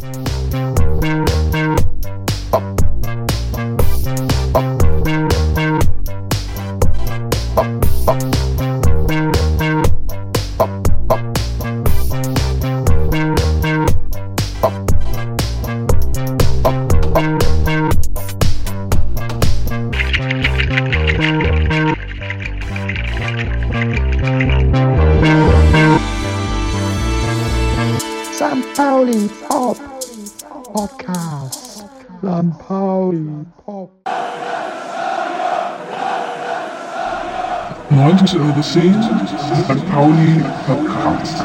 St. 90 Euro 10, St. Pauli Podcast.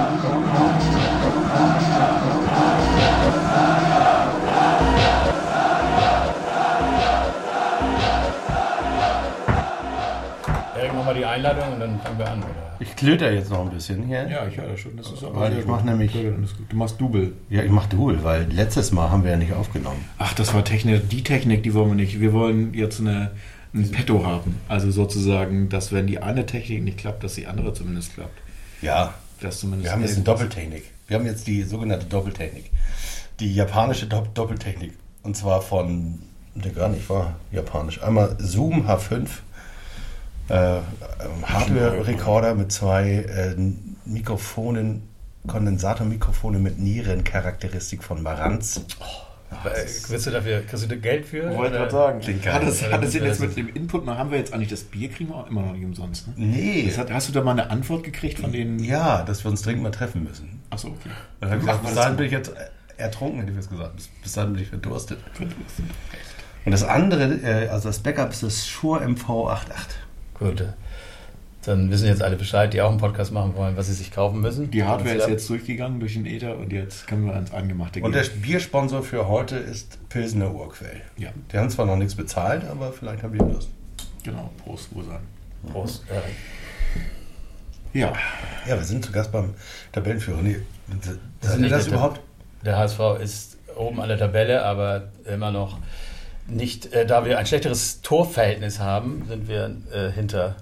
Erik, mach mal die Einladung und dann fangen wir an, oder? Ich klöter jetzt noch ein bisschen hier. Ja, ich höre das schon. Das ist aber Weil ich gut. mach nämlich-. Du machst Double. Ja, ich mach Duel, weil letztes Mal haben wir ja nicht aufgenommen. Ach, das war Technik. Die Technik, die wollen wir nicht. Wir wollen jetzt eine, ein Petto haben. Also sozusagen, dass wenn die eine Technik nicht klappt, dass die andere zumindest klappt. Ja, Das zumindest wir haben jetzt eine Doppeltechnik. Wir haben jetzt die sogenannte Doppeltechnik. Die japanische Dopp Doppeltechnik. Und zwar von, der gar nicht war japanisch. Einmal Zoom H5, äh, Hardware-Recorder mit zwei äh, Mikrofonen, Kondensatormikrofone mit Nierencharakteristik von Marantz. Aber, wirst du dafür, kriegst du Geld für? Ich wollte gerade sagen, Klingt geil. hat Ja, hat das- denn jetzt das- mit dem Input, haben wir jetzt eigentlich das Bier, kriegen wir auch immer noch nicht umsonst. Ne? Nee, Das hat, hast du da mal eine Antwort gekriegt von den... ja, dass wir uns dringend mal treffen müssen. Achso, okay. Dann habe ich gesagt, bis das dahin bin ich jetzt ertrunken, hätte ich jetzt gesagt. Bis, bis dahin bin ich verdurstet. Und das andere, äh, also das Backup ist das Shure MV88. Gut. Äh, Dann wissen jetzt alle Bescheid, die auch einen Podcast machen wollen, was sie sich kaufen müssen. Die Hardware ist jetzt durchgegangen durch den Ether und jetzt können wir ans Angemachte gehen. Und der Biersponsor für heute ist Pilsener Urquell. ja, Die haben zwar noch nichts bezahlt, aber vielleicht haben wir Lust. genau. Prost, Rosan. Prost, Erik. Ja, Ja, wir sind zu Gast beim Tabellenführer. Nee, ihr nicht das der überhaupt? Der HSV ist oben an der Tabelle, aber immer noch nicht, äh, da wir ein schlechteres Torverhältnis haben, sind wir äh, hinter,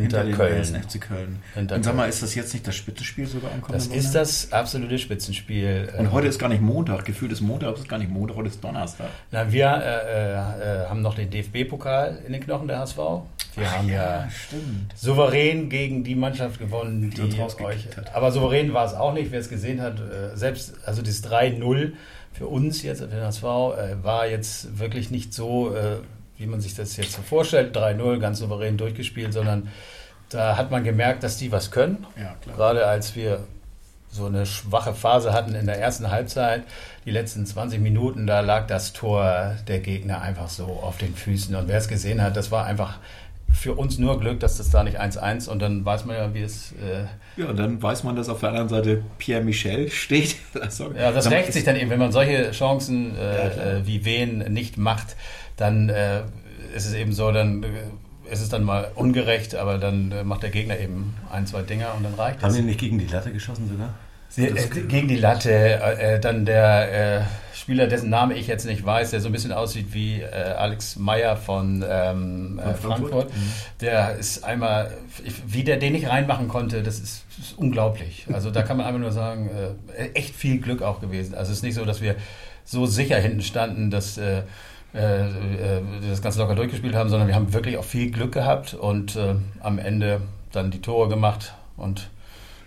hinter, dem Köln. ersten FC Köln. Hinter und sag mal, ist das jetzt nicht das Spitzenspiel sogar am Das kommenden ist das absolute Spitzenspiel. Und heute ist gar nicht Montag. Gefühlt ist Montag, aber es ist gar nicht Montag, heute ist Donnerstag. Na, wir äh, äh, haben noch den DFB-Pokal in den Knochen der HSV. Wir haben ja, stimmt. souverän gegen die Mannschaft gewonnen, die, Die uns euch. hat. Aber souverän war es auch nicht, wer es gesehen hat. Äh, selbst, also dieses 3-0 für uns jetzt, für den HSV, äh, war jetzt wirklich nicht so, äh, wie man sich das jetzt so vorstellt. 3-0, ganz souverän durchgespielt, sondern da hat man gemerkt, dass die was können. Ja. Gerade als wir so eine schwache Phase hatten in der ersten Halbzeit, die letzten 20 Minuten, da lag das Tor der Gegner einfach so auf den Füßen. Und wer es gesehen hat, das war einfach für uns nur Glück, dass das da nicht 1-1 und dann weiß man ja, wie es. Äh, Ja, und dann weiß man, dass auf der anderen Seite Pierre Michel steht. Also, ja, das rächt sich dann eben, wenn man solche Chancen Ja, äh, klar. äh, wie Wen nicht macht, dann äh, ist es eben so, dann äh, ist es dann mal ungerecht, aber dann äh, macht der Gegner eben ein, zwei Dinger und dann reicht Haben es. die nicht gegen die Latte geschossen sogar? Sie, äh, gegen die Latte, äh, äh, dann der äh, Spieler, dessen Name ich jetzt nicht weiß, der so ein bisschen aussieht wie äh, Alex Meyer von, ähm, äh, Von Frankfurt? Frankfurt. Der ist einmal, wie der den nicht reinmachen konnte, das ist, ist unglaublich. Also da kann man einfach nur sagen, echt viel Glück auch gewesen. Also es ist nicht so, dass wir so sicher hinten standen, dass äh, äh, das ganz locker durchgespielt haben, sondern wir haben wirklich auch viel Glück gehabt und äh, am Ende dann die Tore gemacht und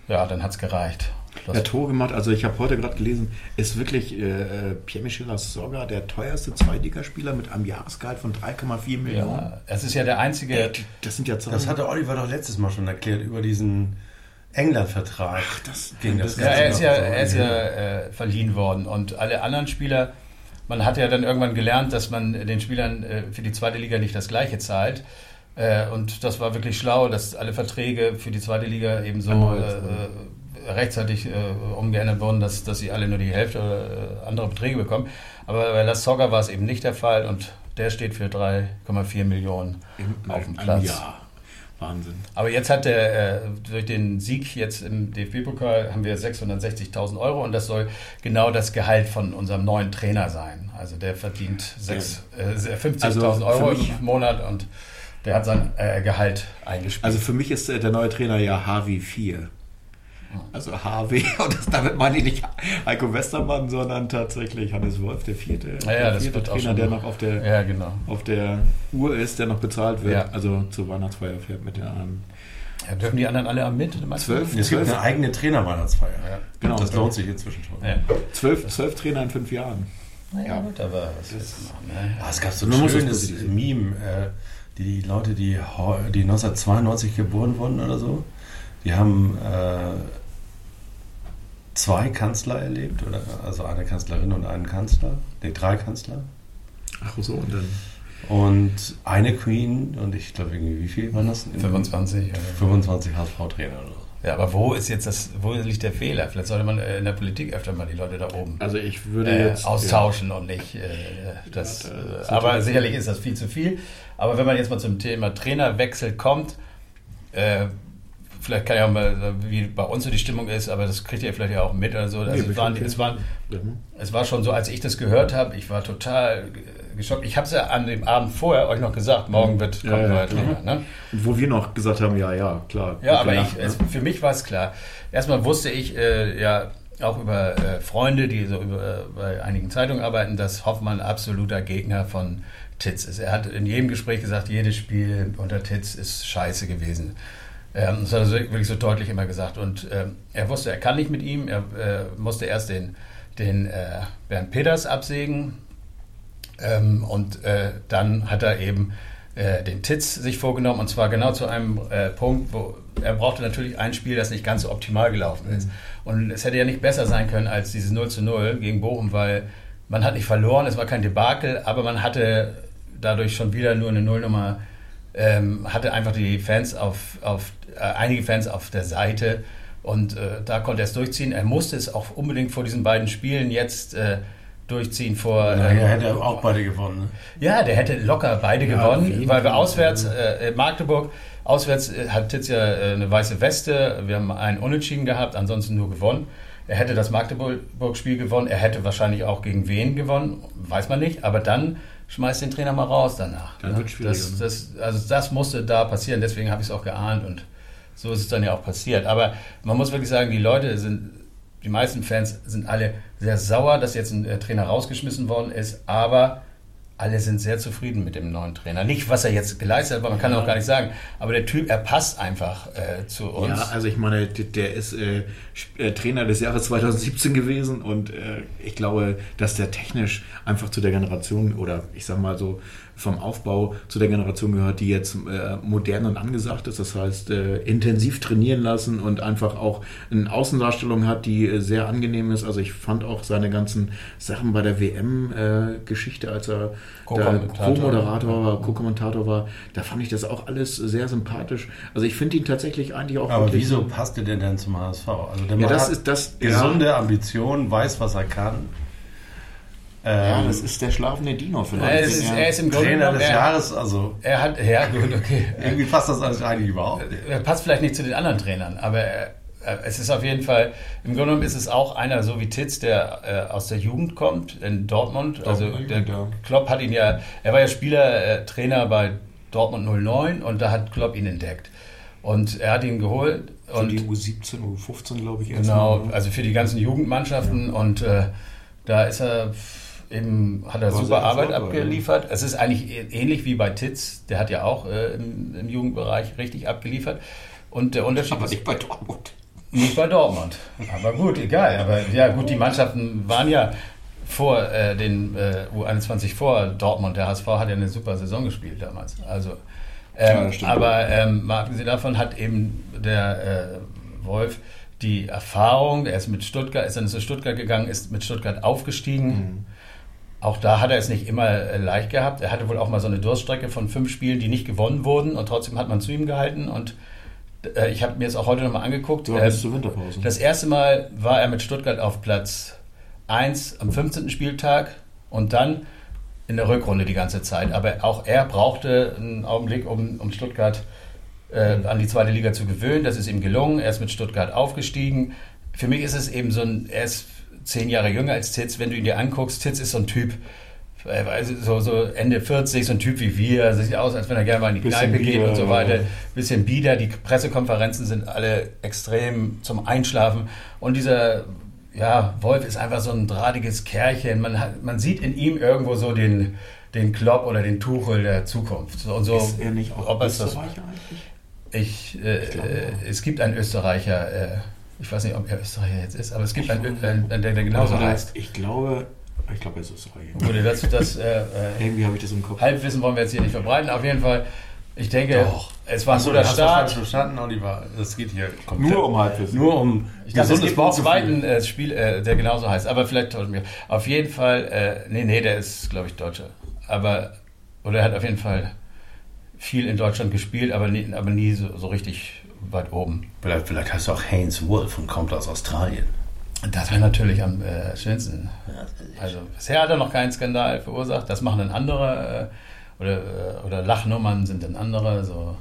ja, dann hat es gereicht. Das- Der Tor gemacht, also ich habe heute gerade gelesen, ist wirklich äh, äh, Pierre-Michel Lasogga der teuerste Zweitligaspieler mit einem Jahresgehalt von 3,4 Millionen. Ja, es ist ja der einzige. Ey, das sind ja Zahlen. Das hatte Oliver doch letztes Mal schon erklärt über diesen England-Vertrag. Ach, das- gegen das Ja, er ist ja, Ganze noch. er ist ja äh, verliehen worden und alle anderen Spieler, man hat ja dann irgendwann gelernt, dass man den Spielern äh, für die zweite Liga nicht das gleiche zahlt. Äh, und das war wirklich schlau, dass alle Verträge für die zweite Liga eben so äh, rechtzeitig umgeändert wurden, dass, dass sie alle nur die Hälfte oder andere Beträge bekommen. Aber bei Las Soga war es eben nicht der Fall und der steht für 3,4 Millionen Im- auf dem Platz. Jahr. Wahnsinn. Aber jetzt hat der, äh, durch den Sieg jetzt im DFB-Pokal haben wir 660.000 Euro und das soll genau das Gehalt von unserem neuen Trainer sein. Also der verdient sechs- äh, 50.000 Also Euro im Monat und der hat sein äh, Gehalt eingespielt. Also für mich ist äh, der neue Trainer ja Harvey 4. Also HW, und das, damit meine ich nicht Heiko Westermann, sondern tatsächlich Hannes Wolf, der vierte, Ja, ja, der das vierte Trainer, der noch auf der, Ja, genau. auf der Uhr ist, der noch bezahlt wird. Ja. Also zur Weihnachtsfeier fährt mit den anderen. Ja, dürfen die anderen alle am mit? Zwölf, Es gibt eine eigene Trainerweihnachtsfeier. Ja. genau, Das lohnt sich inzwischen schon. Ja. zwölf, zwölf Trainer in fünf Jahren. Naja, gut, aber was machen? Ne? Ah, es gab so ein schönes. Meme, äh, die Leute, die, die 1992 geboren wurden oder so, die haben äh, zwei Kanzler erlebt, oder, also eine Kanzlerin und einen Kanzler, nee, drei Kanzler. Ach so, und dann. Und eine Queen und ich glaube irgendwie, wie viel waren das? 25. Ja. 25 HSV-Trainer oder so. ja, aber wo ist jetzt das, wo liegt der Fehler? Vielleicht sollte man äh, in der Politik öfter mal die Leute da oben Also ich würde äh, jetzt. austauschen und nicht äh, das. Ja, Äh, das ist aber natürlich- sicherlich ist das viel zu viel. Aber wenn man jetzt mal zum Thema Trainerwechsel kommt, äh, vielleicht kann ja auch mal, wie bei uns so die Stimmung ist, aber das kriegt ihr vielleicht ja auch mit oder so. Also Nee, es, waren, es, waren, Ja, hm. es war schon so, als ich das gehört habe, ich war total geschockt. Ich habe es ja an dem Abend vorher euch noch gesagt, morgen wird Ja, kommt ein ja. Trainer. Ne? Und wo wir noch gesagt haben, ja, ja, klar. Ja, aber ich, ne? es, für mich war es klar. Erstmal wusste ich äh, ja auch über äh, Freunde, die so über, äh, bei einigen Zeitungen arbeiten, dass Hoffmann absoluter Gegner von Titz ist. Er hat in jedem Gespräch gesagt, jedes Spiel unter Titz ist scheiße gewesen. Ähm, das hat er wirklich so deutlich immer gesagt. Und ähm, er wusste, er kann nicht mit ihm. Er äh, musste erst den, den äh, Bernd Peters absägen. Ähm, und äh, dann hat er eben äh, den Titz sich vorgenommen und zwar genau zu einem äh, Punkt, wo er brauchte natürlich ein Spiel, das nicht ganz so optimal gelaufen ist. Und es hätte ja nicht besser sein können als dieses 0 zu 0 gegen Bochum, weil man hat nicht verloren, es war kein Debakel, aber man hatte dadurch schon wieder nur eine Nullnummer, ähm, hatte einfach die Fans auf, auf äh, einige Fans auf der Seite und äh, da konnte er es durchziehen. Er musste es auch unbedingt vor diesen beiden Spielen jetzt äh, durchziehen vor. Ja, ähm, er hätte auch beide gewonnen. Ne? ja, der hätte locker beide Ja, gewonnen, weil wir auswärts, äh, Magdeburg, auswärts äh, hat Titz ja äh, eine weiße Weste, wir haben einen Unentschieden gehabt, ansonsten nur gewonnen. Er hätte das Magdeburg-Spiel gewonnen, er hätte wahrscheinlich auch gegen wen gewonnen, weiß man nicht, aber dann schmeißt den Trainer mal raus danach. Dann ne? wird's schwieriger, das, das, also das musste da passieren, deswegen habe ich es auch geahnt und so ist es dann ja auch passiert. Aber man muss wirklich sagen, die Leute sind, die meisten Fans sind alle sehr sauer, dass jetzt ein äh, Trainer rausgeschmissen worden ist, aber alle sind sehr zufrieden mit dem neuen Trainer. Nicht, was er jetzt geleistet hat, weil man kann auch gar nicht sagen, aber der Typ, er passt einfach äh, zu uns. Ja, also ich meine, der ist äh, äh, Trainer des Jahres 2017 gewesen und äh, ich glaube, dass der technisch einfach zu der Generation oder ich sag mal so vom Aufbau zu der Generation gehört, die jetzt äh, modern und angesagt ist. Das heißt, äh, intensiv trainieren lassen und einfach auch eine Außendarstellung hat, die äh, sehr angenehm ist. Also ich fand auch seine ganzen Sachen bei der WM-Geschichte, als er. Co-Moderator war, Co-Kommentator war, da fand ich das auch alles sehr sympathisch. Also ich finde ihn tatsächlich eigentlich auch Aber wieso passt er denn zum HSV? Also der Ja, das hat ist das. gesunde Ambitionen, weiß, was er kann. Ja, Ähm, das ist der schlafende Dino er, vielleicht. ist, Ja. er ist im Grunde Trainer genommen, des er, Jahres, also er hat, ja gut, okay. irgendwie passt das alles eigentlich überhaupt nicht. Er passt vielleicht nicht zu den anderen Trainern, aber er, er, es ist auf jeden Fall, im Grunde genommen ist es auch einer so wie Titz, der äh, aus der Jugend kommt, in Dortmund. also Dortmund, der ja. Klopp hat ihn ja, er war ja Spieler, äh, Trainer bei Dortmund 09 und da hat Klopp ihn entdeckt. Und er hat ihn geholt Für und die U17, U15, glaube ich. erst Genau, mal. also für die ganzen Jugendmannschaften und äh, da ist er eben, hat er super Arbeit erfolgreich, abgeliefert. Es ist eigentlich ähnlich wie bei Titz, der hat ja auch äh, im, im Jugendbereich richtig abgeliefert. Und der Unterschied Aber ist nicht bei Dortmund. nicht bei Dortmund. Aber gut, egal. Aber ja, gut, die Mannschaften waren ja vor äh, den äh, U21 vor Dortmund. Der HSV hat ja eine super Saison gespielt damals. Also, ähm, Ja, aber ähm, mal abgesehen davon hat eben der äh, Wolf die Erfahrung, er ist mit Stuttgart, ist dann zu Stuttgart gegangen, ist mit Stuttgart aufgestiegen. Mhm. Auch da hat er es nicht immer äh, leicht gehabt. Er hatte wohl auch mal so eine Durststrecke von fünf Spielen, die nicht gewonnen wurden und trotzdem hat man zu ihm gehalten. Und äh, ich habe mir das auch heute nochmal angeguckt. Ja, Ähm, bis zur Winterpause. das erste Mal war er mit Stuttgart auf Platz 1 am 15. Spieltag und dann in der Rückrunde die ganze Zeit. Aber auch er brauchte einen Augenblick, um, um Stuttgart äh, an die zweite Liga zu gewöhnen. Das ist ihm gelungen. Er ist mit Stuttgart aufgestiegen. Für mich ist es eben so ein, er ist zehn Jahre jünger als Titz. Wenn du ihn dir anguckst, Titz ist so ein Typ, äh, also so, so Ende 40, so ein Typ wie wir, sieht aus, als wenn er gerne mal in die Kneipe geht und so weiter. Bisschen bieder, die Pressekonferenzen sind alle extrem zum Einschlafen. Und dieser ja, Wolf ist einfach so ein drahtiges Kerlchen. Man, hat, man sieht in ihm irgendwo so den, den Klopp oder den Tuchel der Zukunft. Und so, ist er nicht auch ob es das, Österreicher eigentlich? ich, äh, glaube, äh, es gibt einen Österreicher, äh, ich weiß nicht, ob er Österreicher jetzt ist, aber es gibt einen, Ö- einen der, der genauso Oder heißt. Ich glaube, ich glaube, er ist Österreicher. Gut, das, das äh, äh, Irgendwie habe ich das im Kopf. Halbwissen wollen wir jetzt hier nicht verbreiten. Auf jeden Fall, ich denke, Doch. es war ein Achso, guter da hast du falsch Start. verstanden, Oliver. Das geht hier komplett. Nur um Halbwissen. Nur um Ich dachte, es gibt einen zweiten äh, Spiel, äh, der genauso heißt, aber vielleicht täuscht mich. Auf jeden Fall, äh, nee, nee, der ist, glaube ich, Deutscher. Aber, oder er hat auf jeden Fall viel in Deutschland gespielt, aber nie, aber nie so, so richtig weit oben. Vielleicht, vielleicht heißt er auch Haynes Wolf und kommt aus Australien. Das wäre natürlich am äh, schönsten. Also bisher hat er noch keinen Skandal verursacht. Das machen dann andere äh, oder, äh, oder Lachnummern sind dann andere, so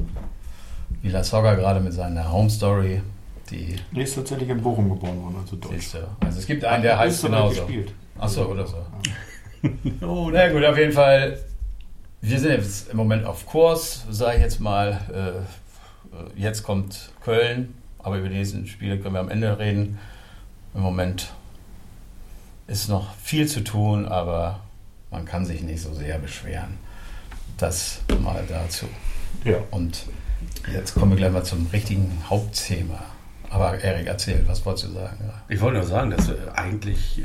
wie La Soga gerade mit seiner Home Story. Die Der ist tatsächlich in Bochum geboren worden, also Deutsch. Also es gibt einen, der heißt genauso. gespielt. Achso, oder so. Oh, Na gut, auf jeden Fall. Wir sind jetzt im Moment auf Kurs, sage ich jetzt mal. Äh, jetzt kommt Köln, aber über die nächsten Spiele können wir am Ende reden. Im Moment ist noch viel zu tun, aber man kann sich nicht so sehr beschweren. Das mal dazu. Ja. Und jetzt kommen wir gleich mal zum richtigen Hauptthema. Aber Erik, erzähl, was wolltest du sagen? Ja. Ich wollte nur sagen, dass äh, eigentlich äh,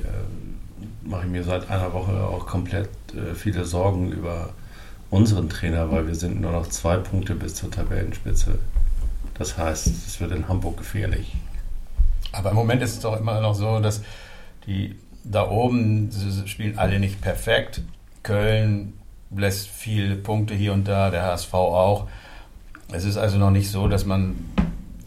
mache ich mir seit einer Woche auch komplett äh, viele Sorgen über unseren Trainer, weil wir sind nur noch zwei Punkte bis zur Tabellenspitze. Das heißt, es wird in Hamburg gefährlich. Aber im Moment ist es doch immer noch so, dass die da oben spielen alle nicht perfekt. Köln lässt viele Punkte hier und da, der HSV auch. Es ist also noch nicht so, dass man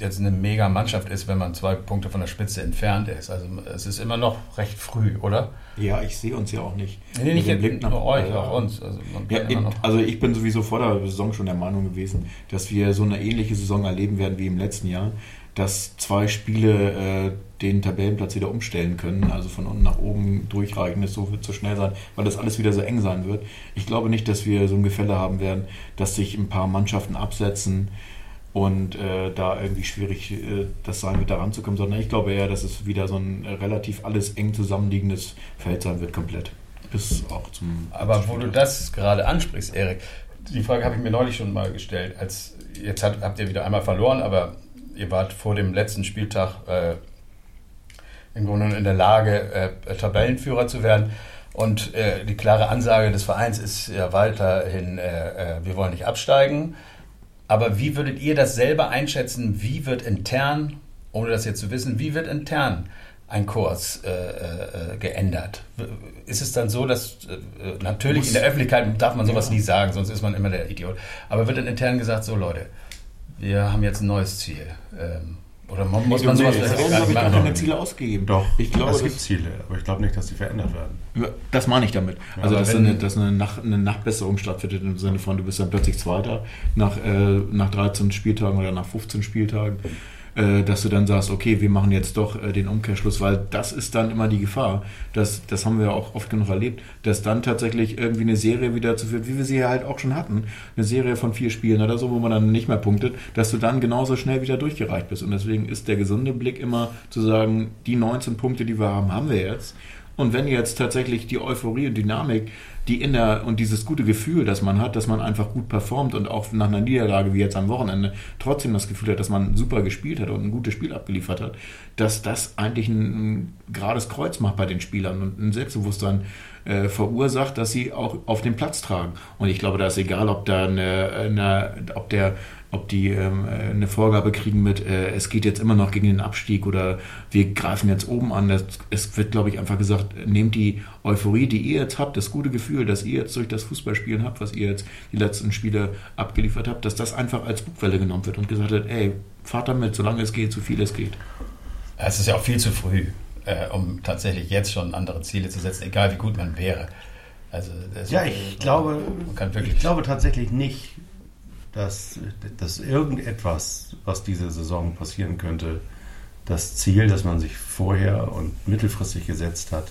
jetzt eine mega Mannschaft ist, wenn man zwei Punkte von der Spitze entfernt ist. Also es ist immer noch recht früh, oder? Ja, ich sehe uns ja auch nicht. Nee, nicht Mit dem Blick nach- nur euch, äh, auch uns. Also, Ja, in, also ich bin sowieso vor der Saison schon der Meinung gewesen, dass wir so eine ähnliche Saison erleben werden wie im letzten Jahr, dass zwei Spiele äh, den Tabellenplatz wieder umstellen können, also von unten nach oben durchreichen, das so wird so schnell sein, weil das alles wieder so eng sein wird. Ich glaube nicht, dass wir so ein Gefälle haben werden, dass sich ein paar Mannschaften absetzen und äh, da irgendwie schwierig äh, das sein wird, da ranzukommen, sondern ich glaube eher, dass es wieder so ein relativ alles eng zusammenliegendes Feld sein wird, komplett. Bis auch zum. Aber wo du das gerade ansprichst, Erik, die Frage habe ich mir neulich schon mal gestellt. Als, jetzt hat, habt ihr wieder einmal verloren, aber ihr wart vor dem letzten Spieltag äh, im Grunde in der Lage, äh, Tabellenführer zu werden. Und äh, die klare Ansage des Vereins ist ja weiterhin, äh, wir wollen nicht absteigen. Aber wie würdet ihr das selber einschätzen? Wie wird intern, ohne das jetzt zu wissen, wie wird intern ein Kurs äh, äh, geändert? Ist es dann so, dass äh, natürlich in der Öffentlichkeit darf man sowas Ja. nie sagen, sonst ist man immer der Idiot. Aber wird dann intern gesagt, so Leute, wir haben jetzt ein neues Ziel. Ähm, oder man, muss man sowas es vielleicht gar nicht machen? keine Ziele ausgegeben. Doch, ich glaube, es gibt Ziele, aber ich glaube nicht, dass die verändert werden. Ja, Das meine ich damit. Ja, also, aber dass, wenn- eine, dass eine, Nach, eine Nachbesserung stattfindet im Sinne von, du bist dann plötzlich Zweiter nach, äh, nach 13 Spieltagen oder nach 15 Spieltagen, dass du dann sagst, okay, wir machen jetzt doch äh, den Umkehrschluss, weil das ist dann immer die Gefahr. Das, das haben wir auch oft genug erlebt, dass dann tatsächlich irgendwie eine Serie wieder dazu führt, wie wir sie ja halt auch schon hatten. Eine Serie von vier Spielen oder so, wo man dann nicht mehr punktet, dass du dann genauso schnell wieder durchgereicht bist. Und deswegen ist der gesunde Blick immer zu sagen, die 19 Punkte, die wir haben, haben wir jetzt. Und wenn jetzt tatsächlich die Euphorie und Dynamik, die inner und dieses gute Gefühl, das man hat, dass man einfach gut performt und auch nach einer Niederlage wie jetzt am Wochenende trotzdem das Gefühl hat, dass man super gespielt hat und ein gutes Spiel abgeliefert hat, dass das eigentlich ein, ein gerades Kreuz macht bei den Spielern und ein Selbstbewusstsein äh, verursacht, dass sie auch auf den Platz tragen. Und ich glaube, da ist egal, ob da eine, eine ob der ob die ähm, äh, eine Vorgabe kriegen mit, äh, es geht jetzt immer noch gegen den Abstieg oder wir greifen jetzt oben an. Das, es wird, glaube ich, einfach gesagt, nehmt die Euphorie, die ihr jetzt habt, das gute Gefühl, das ihr jetzt durch das Fußballspielen habt, was ihr jetzt die letzten Spiele abgeliefert habt, dass das einfach als Bugwelle genommen wird und gesagt wird, ey, fahrt damit, solange es geht, so viel es geht. Es ist ja auch viel zu früh, äh, um tatsächlich jetzt schon andere Ziele zu setzen, egal wie gut man wäre. Also Ja, ich glaube, man kann wirklich ich glaube tatsächlich nicht, dass, dass irgendetwas, was diese Saison passieren könnte, das Ziel, das man sich vorher und mittelfristig gesetzt hat,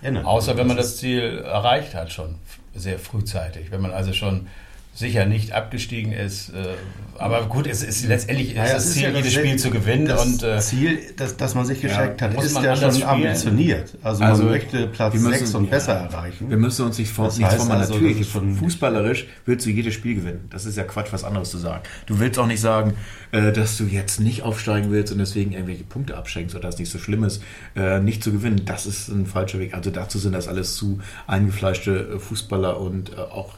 ändern. Außer wenn man das Ziel erreicht hat, schon sehr frühzeitig. Wenn man also schon sicher nicht abgestiegen ist. Äh, aber gut, es ist letztendlich ist Naja, das ist Ziel, ja das jedes Spiel zu gewinnen. Das und äh, Ziel, das, das man sich gesteckt hat, muss ist man ja anders schon spielen. ambitioniert. Also, Also, man möchte Platz wir müssen- 6 und ja. besser erreichen. Wir müssen uns nicht, vor, Das vormachen. also, Natürlich, das fußballerisch willst du jedes Spiel gewinnen. Das ist ja Quatsch, was anderes zu sagen. Du willst auch nicht sagen, äh, dass du jetzt nicht aufsteigen willst und deswegen irgendwelche Punkte abschenkst oder dass es nicht so schlimm ist, nicht zu gewinnen. Das ist ein falscher Weg. Also dazu sind das alles zu eingefleischte Fußballer und auch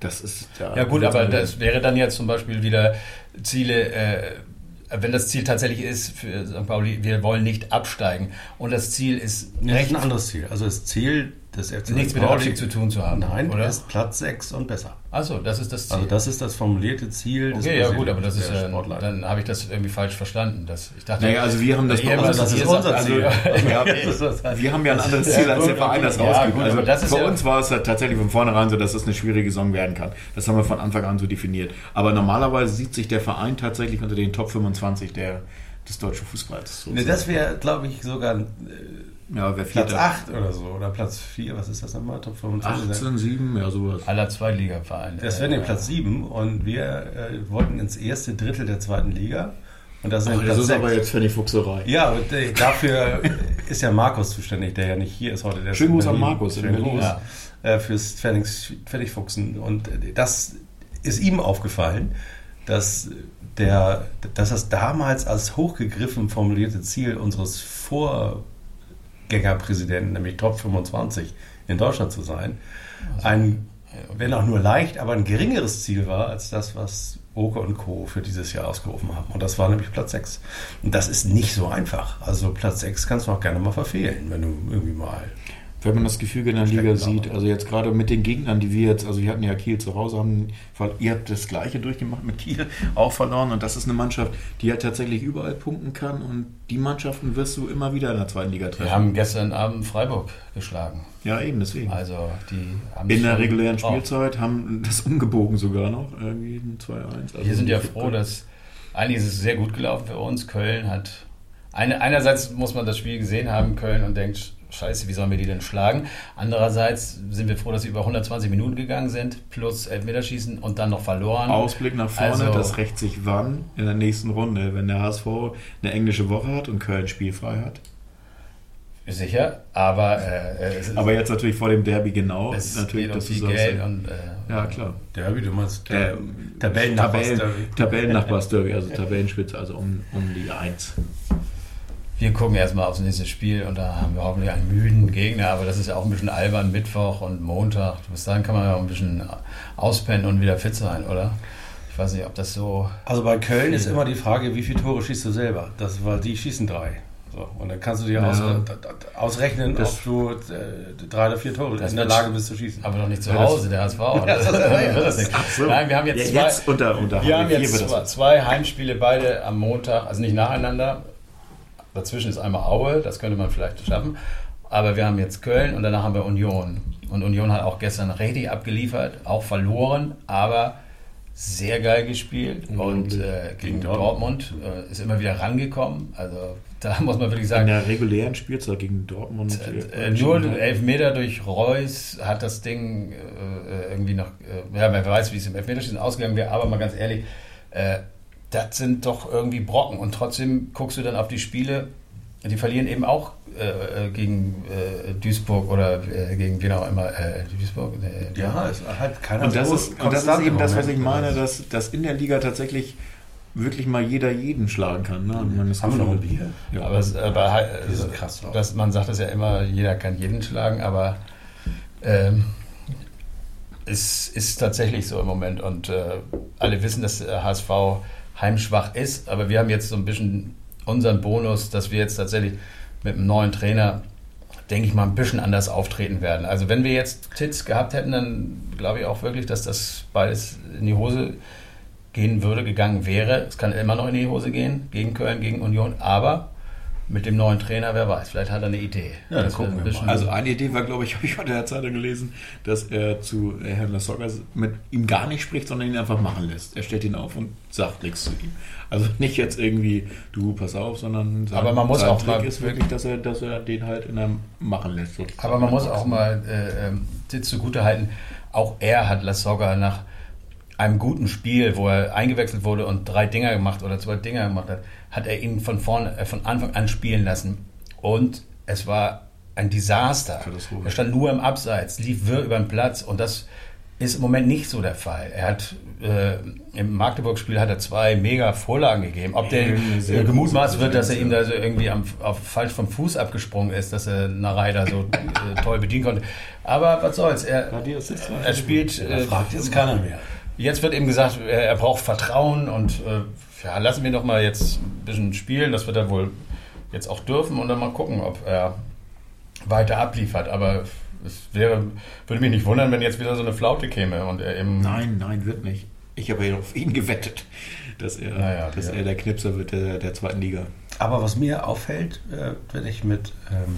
das ist Ja gut, aber das wäre dann ja zum Beispiel wieder Ziele, äh, wenn das Ziel tatsächlich ist für St. Pauli, wir wollen nicht absteigen und das Ziel ist Das ist recht, ein anderes Ziel. Also das Ziel des FC nichts mit dem Abstieg zu tun zu haben. Nein, oder? ist Platz 6 und besser. Achso, das ist das Ziel. Also das ist das formulierte Ziel des okay, ja gut, aber das ist ja, Sportler. dann habe ich das irgendwie falsch verstanden. Das, ich dachte, Naja, also wir haben das bei Ihr- uns- das ist unser Ziel. Also, Ja, das wir haben ja ein anderes Ziel, als der Verein das Ja, rausgibt. gut, also das ist für ja- uns war es halt tatsächlich von vornherein so, dass das eine schwierige Saison werden kann. Das haben wir von Anfang an so definiert. Aber normalerweise sieht sich der Verein tatsächlich unter den Top 25 der, des deutschen Fußballs. Ne, das wäre, glaube ich, sogar äh, ja, wer Platz Vierter? 8 oder so. Oder Platz 4, was ist das nochmal? Top 25? 18, 7, ja sowas. aller Zweitligavereine. Das wäre den Platz 7 und wir äh, wollten ins erste Drittel der zweiten Liga. Und das ist Aber Platz das ist aber jetzt Fanny Fuchserei. Ja, und äh, dafür ist ja Markus zuständig, der ja nicht hier ist heute. Der ist Schönen Gruß an. Markus Schönen Berlin. Gruß Ja. äh, fürs Pfennigfuchsen. Und äh, das ist ihm aufgefallen, dass, der, dass das damals als hochgegriffen formulierte Ziel unseres Vorgängerpräsidenten, nämlich Top 25 in Deutschland zu sein, ein, wenn auch nur leicht, aber ein geringeres Ziel war als das, was Oke und Co. für dieses Jahr ausgerufen haben. Und das war nämlich Platz 6. Und das ist nicht so einfach. Also Platz 6 kannst du auch gerne mal verfehlen, wenn du irgendwie mal. Wenn man das Gefüge in der Liga sieht, also jetzt gerade mit den Gegnern, die wir jetzt, also wir hatten ja Kiel zu Hause, haben, ihr habt das Gleiche durchgemacht mit Kiel, auch verloren und das ist eine Mannschaft, die halt tatsächlich überall punkten kann und die Mannschaften wirst du immer wieder in der zweiten Liga treffen. Wir haben gestern Abend Freiburg geschlagen. ja, eben, deswegen. Also die haben in der regulären Oh, Spielzeit haben das umgebogen sogar noch, irgendwie ein 2-1. Also Wir sind ja froh, dass eigentlich ist es sehr gut gelaufen für uns. Köln hat eine, einerseits muss man das Spiel gesehen haben, Köln, und denkt, scheiße, wie sollen wir die denn schlagen? Andererseits sind wir froh, dass sie über 120 Minuten gegangen sind, plus Elfmeterschießen und dann noch verloren. Ausblick nach vorne, Also- das rächt sich wann? In der nächsten Runde, wenn der HSV eine englische Woche hat und Köln spielfrei hat. Sicher, aber äh, es, ist- Aber jetzt natürlich vor dem Derby genau. es natürlich, geht um dass du viel sagst, Geld ja. und äh, Ja, klar. Derby, du meinst Äh, Tabellennachbars- Tabellen, Tabellennachbars-Derby, also Tabellenspitze, also um, um die 1. wir gucken erstmal aufs nächste Spiel und da haben wir hoffentlich einen müden Gegner, aber das ist ja auch ein bisschen albern, Mittwoch und Montag. Bis dahin kann man ja auch ein bisschen auspennen und wieder fit sein, oder? Ich weiß nicht, ob das so. Also bei Köln ist immer die Frage, wie viele Tore schießt du selber? Das, weil die schießen drei. So, und dann kannst du dir Ja. aus, ausrechnen, Das- ob du äh, drei oder vier Tore Das in der Lage bist zu schießen. Aber doch nicht zu das- Hause, der HSV. das- Das, ja, wird das- nicht. Ach so. Nein, wir haben jetzt, Ja, zwei, jetzt unter, unter wir haben Hier jetzt wird das zwei, was. zwei Heimspiele, beide am Montag, also nicht nacheinander. Dazwischen ist einmal Aue, das könnte man vielleicht schaffen. Aber wir haben jetzt Köln und danach haben wir Union. Und Union hat auch gestern richtig abgeliefert, auch verloren, aber sehr geil gespielt. Und äh, gegen Gegen Dortmund, äh, ist immer wieder rangekommen. Also da muss man wirklich In sagen, der regulären Spielzeit gegen Dortmund. äh, nur Elfmeter durch Reus hat das Ding äh, irgendwie noch, äh, ja, wer weiß, wie es im Elfmeterschießen ausgegangen wäre, aber mal ganz ehrlich, äh, das sind doch irgendwie Brocken und trotzdem guckst du dann auf die Spiele, die verlieren eben auch äh, äh, gegen äh, Duisburg oder äh, gegen wen auch immer, äh, Duisburg? Äh, ja, es hat keiner Und das, so ist, und das ist eben das, was ich meine, dass, dass in der Liga tatsächlich wirklich mal jeder jeden schlagen kann. Ne? Und man das Haben wir noch ein Bier? Ja. Aber, es, aber sind krass drauf. das, man sagt es ja immer, jeder kann jeden schlagen, aber ähm, es ist tatsächlich so im Moment und äh, alle wissen, dass der HSV heimschwach ist, aber wir haben jetzt so ein bisschen unseren Bonus, dass wir jetzt tatsächlich mit einem neuen Trainer, denke ich mal, ein bisschen anders auftreten werden. Also wenn wir jetzt Titz gehabt hätten, dann glaube ich auch wirklich, dass das beides in die Hose gehen würde, gegangen wäre. Es kann immer noch in die Hose gehen, gegen Köln, gegen Union, aber mit dem neuen Trainer, wer weiß, vielleicht hat er eine Idee. Ja, Das gucken wir mal. Also eine Idee war, glaube ich, habe ich heute in der Zeitung gelesen, dass er zu äh, Herrn Lasogga mit ihm gar nicht spricht, sondern ihn einfach machen lässt. Er stellt ihn auf und sagt nichts zu ihm. Also nicht jetzt irgendwie, du pass auf, sondern sein, Aber man muss auch Trick mal ist wirklich, dass er, dass er den halt in einem machen lässt. sozusagen. Aber man muss auch mal äh, Titz zugute halten, auch er hat Lasogga nach einem guten Spiel, wo er eingewechselt wurde und drei Dinger gemacht oder zwei Dinger gemacht hat, hat er ihn von vorne, äh, von Anfang an spielen lassen. Und es war ein Desaster. Er stand nur im Abseits, lief wirr über den Platz und das ist im Moment nicht so der Fall. Er hat äh, im Magdeburg-Spiel hat er zwei mega Vorlagen gegeben. Ob der äh, gemutmaßt wird, dass er ihm da so irgendwie am, auf, falsch vom Fuß abgesprungen ist, dass er Narei da so äh, toll bedienen konnte. Aber was soll's, er, er spielt. Äh, fragt jetzt keiner mehr. jetzt wird eben gesagt, er, er braucht Vertrauen und äh, ja, lassen wir doch mal jetzt ein bisschen spielen. Das wird er wohl jetzt auch dürfen und dann mal gucken, ob er weiter abliefert. Aber es wäre, würde mich nicht wundern, wenn jetzt wieder so eine Flaute käme und er eben. Nein, nein, wird nicht. Ich habe ja auf ihn gewettet, dass er, Naja, dass ja. er der Knipser wird der, der zweiten Liga. Aber was mir auffällt, äh, wenn ich mit ähm,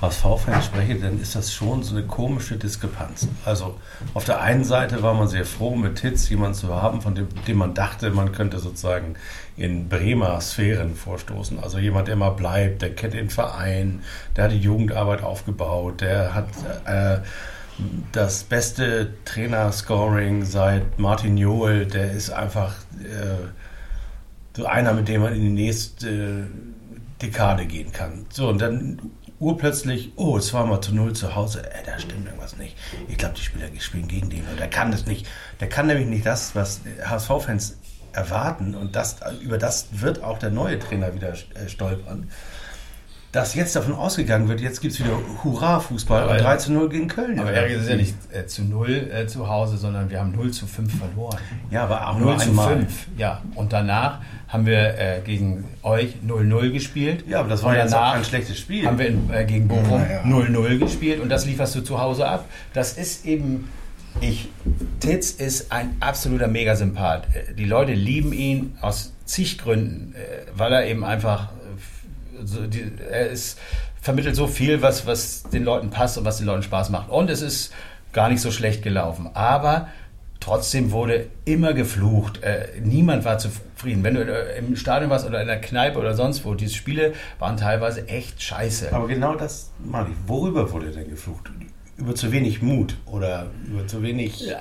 HSV-Fans spreche, dann ist das schon so eine komische Diskrepanz. Also auf der einen Seite war man sehr froh, mit Hitz jemanden zu haben, von dem, dem man dachte, man könnte sozusagen in Bremer Sphären vorstoßen. Also jemand, der mal bleibt, der kennt den Verein, der hat die Jugendarbeit aufgebaut, der hat äh, das beste Trainerscoring seit Martin Joel, der ist einfach äh, so einer, mit dem man in die nächste Dekade gehen kann. So, und dann urplötzlich, oh, zweimal zu null zu Hause, äh, da stimmt irgendwas nicht. Ich glaube, die Spieler spielen gegen den und der kann das nicht. Der kann nämlich nicht das, was HSV-Fans erwarten und das, über das wird auch der neue Trainer wieder äh, stolpern. Dass jetzt davon ausgegangen wird, jetzt gibt es wieder Hurra-Fußball Aber- und 3 zu 0 gegen Köln. Aber Erik, ist ja nicht äh, zu 0 äh, zu Hause, sondern wir haben 0 zu 5 verloren. Ja, aber auch 0 nur zu einmal. 5, ja. Und danach haben wir äh, gegen euch 0-0 gespielt. Ja, aber das war Und jetzt auch kein schlechtes Spiel. Haben wir in, äh, gegen Bochum Naja. 0-0 gespielt und das lieferst du zu Hause ab. Das ist eben, ich, Titz ist ein absoluter Megasympath. Äh, Die Leute lieben ihn aus zig Gründen, äh, weil er eben einfach, so die, er ist, vermittelt so viel, was, was den Leuten passt und was den Leuten Spaß macht. Und es ist gar nicht so schlecht gelaufen. Aber trotzdem wurde immer geflucht. Äh, niemand war zufrieden. Wenn du äh, im Stadion warst oder in der Kneipe oder sonst wo, diese Spiele waren teilweise echt scheiße. Aber genau das meine ich. Worüber wurde denn geflucht? Über zu wenig Mut oder über zu wenig. Ja,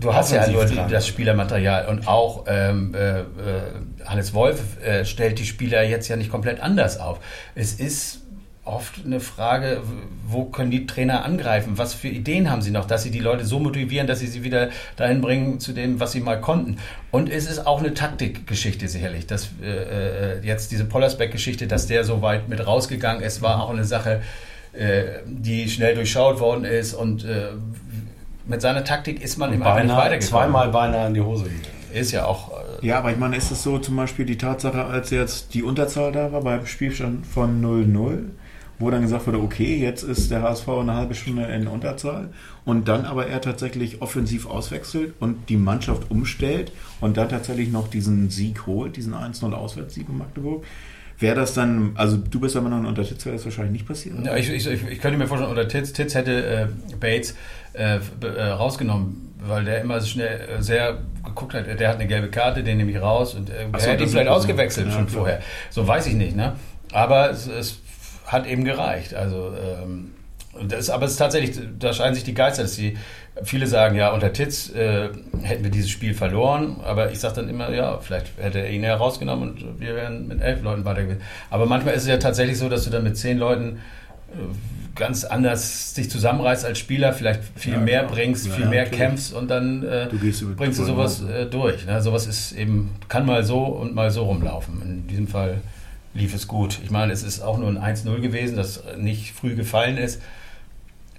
Du hast ja nur dran. das Spielermaterial und auch ähm, äh, äh, Hannes Wolf äh, stellt die Spieler jetzt ja nicht komplett anders auf. Es ist oft eine Frage, wo können die Trainer angreifen? Was für Ideen haben sie noch, dass sie die Leute so motivieren, dass sie sie wieder dahin bringen zu dem, was sie mal konnten? Und es ist auch eine Taktikgeschichte sicherlich, dass äh, äh, jetzt diese Pollersbeck-Geschichte, dass der so weit mit rausgegangen ist, war auch eine Sache, äh, die schnell durchschaut worden ist und äh, mit seiner Taktik ist man im einfach nicht beinahe, weitergekommen. zweimal beinahe in die Hose gegangen. Ist ja auch. Äh, Ja, aber ich meine, ist es so zum Beispiel die Tatsache, als jetzt die Unterzahl da war beim Spielstand von 0-0, wo dann gesagt wurde, okay, jetzt ist der HSV eine halbe Stunde in Unterzahl und dann aber er tatsächlich offensiv auswechselt und die Mannschaft umstellt und dann tatsächlich noch diesen Sieg holt, diesen 1-0 Auswärtssieg in Magdeburg. Wäre das dann, also du bist aber noch ein Unterstützer, wäre das wahrscheinlich nicht passiert? ja, ich, ich, ich könnte mir vorstellen, oder Titz, Titz hätte äh, Bates äh, äh, rausgenommen, weil der immer so schnell äh, sehr geguckt hat. Der hat eine gelbe Karte, den nehme ich raus und äh, so, er hätte ihn vielleicht ausgewechselt Ja, schon klar. vorher. So weiß ich nicht, ne? Aber es, es hat eben gereicht. Also ähm, das, aber es ist tatsächlich, da scheinen sich die Geister, dass die, viele sagen, ja, unter Titz äh, hätten wir dieses Spiel verloren, aber ich sage dann immer, ja, vielleicht hätte er ihn herausgenommen und wir wären mit elf Leuten weitergegangen. Aber manchmal ist es ja tatsächlich so, dass du dann mit zehn Leuten äh, ganz anders dich zusammenreißt als Spieler, vielleicht viel Ja, mehr klar. bringst, Ja, viel ja, mehr natürlich. kämpfst und dann äh, Du bringst du sowas äh, durch. Ne? Sowas ist eben, kann mal so und mal so rumlaufen. In diesem Fall lief es gut. Ich meine, es ist auch nur ein 1-0 gewesen, das nicht früh gefallen ist.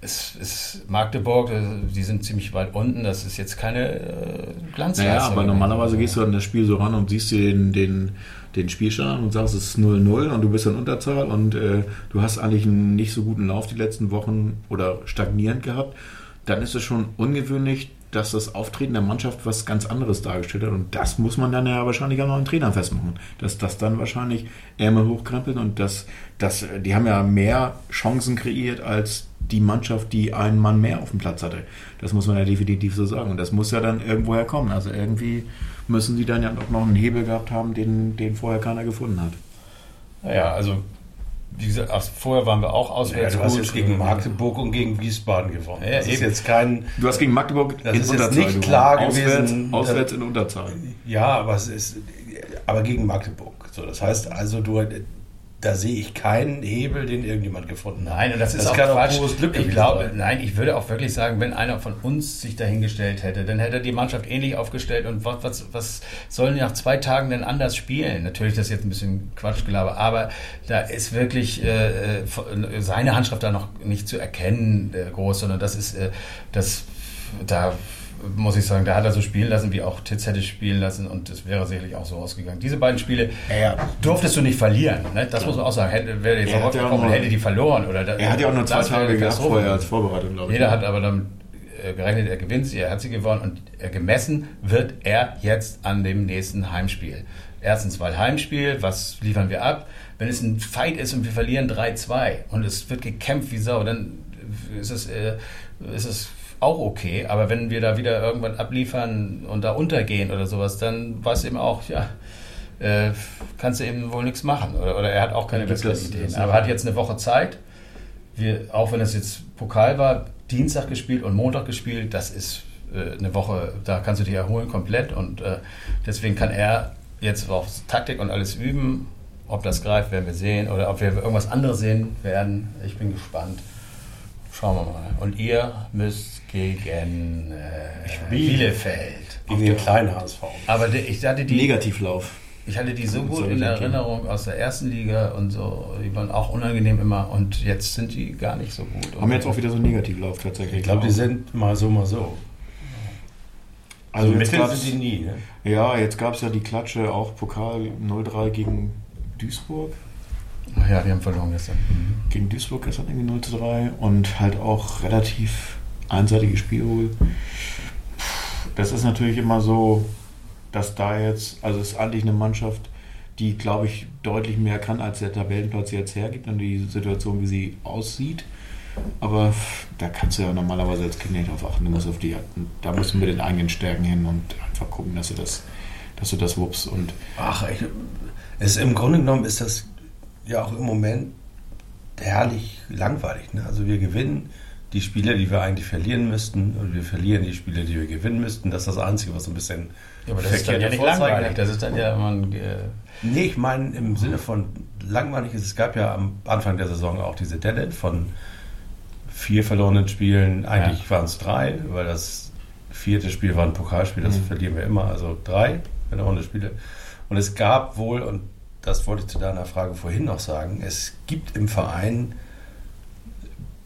Es ist Magdeburg, äh, die sind ziemlich weit unten, das ist jetzt keine äh, Glanzleistung. Naja, aber normalerweise gehst du an das Spiel so ran und siehst dir den, den, den Spielstand an und sagst, es ist 0-0 und du bist in Unterzahl und äh, du hast eigentlich einen nicht so guten Lauf die letzten Wochen oder stagnierend gehabt. Dann ist es schon ungewöhnlich, dass das Auftreten der Mannschaft was ganz anderes dargestellt hat. Und das muss man dann ja wahrscheinlich am neuen Trainer festmachen. Dass das dann wahrscheinlich Ärmel hochkrempeln und das, das, die haben ja mehr Chancen kreiert als die Mannschaft, die einen Mann mehr auf dem Platz hatte. Das muss man ja definitiv so sagen. Und das muss ja dann irgendwoher kommen. Also irgendwie müssen sie dann ja auch noch einen Hebel gehabt haben, den, den vorher keiner gefunden hat. Naja, also wie gesagt, ach, vorher waren wir auch Ja, auswärts du hast jetzt gegen Magdeburg und gegen Wiesbaden gewonnen. Ja, das ist eben. jetzt kein. Du hast gegen Magdeburg Das in ist jetzt Unterzahl nicht gewonnen. klar auswärts, gewesen, Auswärts in Unterzahl. Ja, aber es ist. Aber gegen Magdeburg. So, das heißt also, du, da sehe ich keinen Hebel, den irgendjemand gefunden hat. Nein, und das ist das auch kann auch Quatsch. pures Glück ich glaube, sein. nein, ich würde auch wirklich sagen, wenn einer von uns sich dahingestellt hätte, dann hätte er die Mannschaft ähnlich aufgestellt und was, was, was sollen die nach zwei Tagen denn anders spielen? Natürlich, das ist jetzt ein bisschen Quatschgelaber, aber da ist wirklich äh, äh, seine Handschrift da noch nicht zu erkennen äh, groß, sondern das ist, äh, das, da muss ich sagen, da hat er so spielen lassen, wie auch Titz hätte spielen lassen und es wäre sicherlich auch so ausgegangen. Diese beiden Spiele Ja. durftest du nicht verlieren. Ne? Das muss man auch sagen. Hätte, wäre die Er hat ja nur- hätte die verloren. Oder da- Er hat ja auch nur zwei Tage gehabt vorher als Vorbereitung, glaube ich. Jeder hat aber dann äh, gerechnet, er gewinnt sie, er hat sie gewonnen und äh, gemessen wird er jetzt an dem nächsten Heimspiel. Erstens, weil Heimspiel, was liefern wir ab? Wenn es ein Fight ist und wir verlieren 3-2 und es wird gekämpft wie Sau, dann ist es, äh, ist es auch okay. Aber wenn wir da wieder irgendwann abliefern und da untergehen oder sowas, dann es eben auch, ja, äh, kannst du eben wohl nichts machen. Oder, oder er hat auch keine besseren Ideen. Aber er hat jetzt eine Woche Zeit. Wir, auch wenn es jetzt Pokal war, Dienstag gespielt und Montag gespielt, das ist äh, eine Woche, da kannst du dich erholen komplett. Und äh, deswegen kann er jetzt auf Taktik und alles üben. Ob das greift, werden wir sehen. Oder ob wir irgendwas anderes sehen werden. Ich bin gespannt. Schauen wir mal. Und ihr müsst gegen äh, Bielefeld. Gegen den kleinen HSV. Aber die, ich hatte die. Negativlauf. Ich hatte die so gut soll in. Erinnerung aus der ersten Liga und so. Die waren auch unangenehm immer und jetzt sind die gar nicht so gut. Haben jetzt auch wieder so einen Negativlauf tatsächlich. Ich glaube, die sind mal so, mal so. Also Also jetzt gab's- sind die nie. Ne? Ja, jetzt gab es ja die Klatsche, auch Pokal 0-3 gegen Duisburg. Ach ja, die haben verloren gestern. Gegen Duisburg gestern irgendwie 0 zu 3 und halt auch relativ einseitige Spiel wohl. Das ist natürlich immer so, dass da jetzt, also es ist eigentlich eine Mannschaft, die, glaube ich, deutlich mehr kann, als der Tabellenplatz jetzt hergibt und die Situation, wie sie aussieht. Aber da kannst du ja normalerweise als Kind nicht drauf achten. Du musst auf die, da musst du mit den eigenen Stärken hin und einfach gucken, dass du das, dass du das wuppst. Und Ach, ich, es, im Grunde genommen ist das ja auch im Moment herrlich langweilig. Ne? Also wir gewinnen die Spiele, die wir eigentlich verlieren müssten, und wir verlieren die Spiele, die wir gewinnen müssten. Das ist das Einzige, was so ein bisschen Ja, aber das ist dann ja nicht langweilig. Das ist dann ja immer ein. Äh, Nee, ich meine im Sinne von langweilig ist, es gab ja am Anfang der Saison auch diese Deadline von vier verlorenen Spielen. Eigentlich Ja. waren es drei, weil das vierte Spiel war ein Pokalspiel, das Mhm. verlieren wir immer. Also drei verlorene Spiele. Und es gab wohl, und das wollte ich zu deiner Frage vorhin noch sagen, es gibt im Verein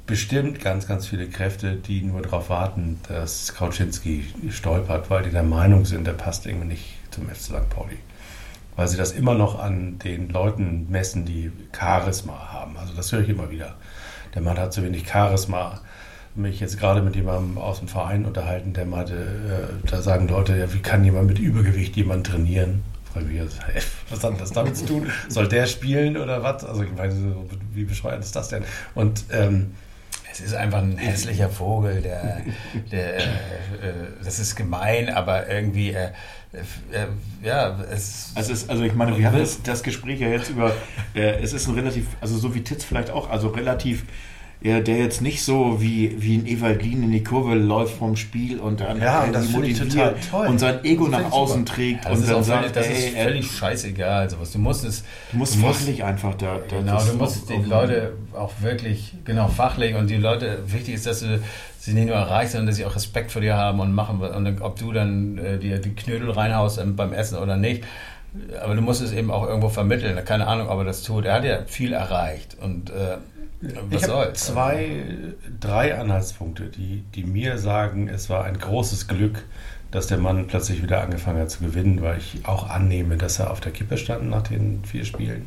bestimmt ganz, ganz viele Kräfte, die nur darauf warten, dass Kauczynski stolpert, weil die der Meinung sind, der passt irgendwie nicht zum FC St. Pauli weil sie das immer noch an den Leuten messen, die Charisma haben. Also das höre ich immer wieder. Der Mann hat zu wenig Charisma. Mich jetzt gerade mit jemandem aus dem Verein unterhalten, der meinte, äh, da sagen Leute, ja, wie kann jemand mit Übergewicht jemanden trainieren? Was hat das damit zu tun? Soll der spielen oder was? Also ich meine, wie bescheuert ist das denn? Und ähm, es ist einfach ein hässlicher Vogel, der, der äh, äh, das ist gemein, aber irgendwie, äh, äh, ja, es, Es ist, also ich meine, wir haben das, das Gespräch ja jetzt über, äh, es ist ein relativ, also so wie Titz vielleicht auch, also relativ, ja, der jetzt nicht so wie, wie ein Evalin in die Kurve läuft vom Spiel und dann Ja, und irgendwie das motiviert total toll. und sein Ego nach außen super. trägt das und ist dann sagt, das ey, ist er- völlig scheißegal. Sowas. Du musst es, du musst du musst- fachlich einfach da, da Genau, du musst die Leute auch wirklich, genau, fachlich und die Leute, wichtig ist, dass du sie nicht nur erreichst, sondern dass sie auch Respekt vor dir haben und machen, und dann, ob du dann äh, dir die Knödel reinhaust ähm, beim Essen oder nicht. Aber du musst es eben auch irgendwo vermitteln. Keine Ahnung, ob er das tut. Er hat ja viel erreicht und äh, Was ich habe zwei, drei Anhaltspunkte, die, die mir sagen, es war ein großes Glück, dass der Mann plötzlich wieder angefangen hat zu gewinnen, weil ich auch annehme, dass er auf der Kippe stand nach den vier Spielen.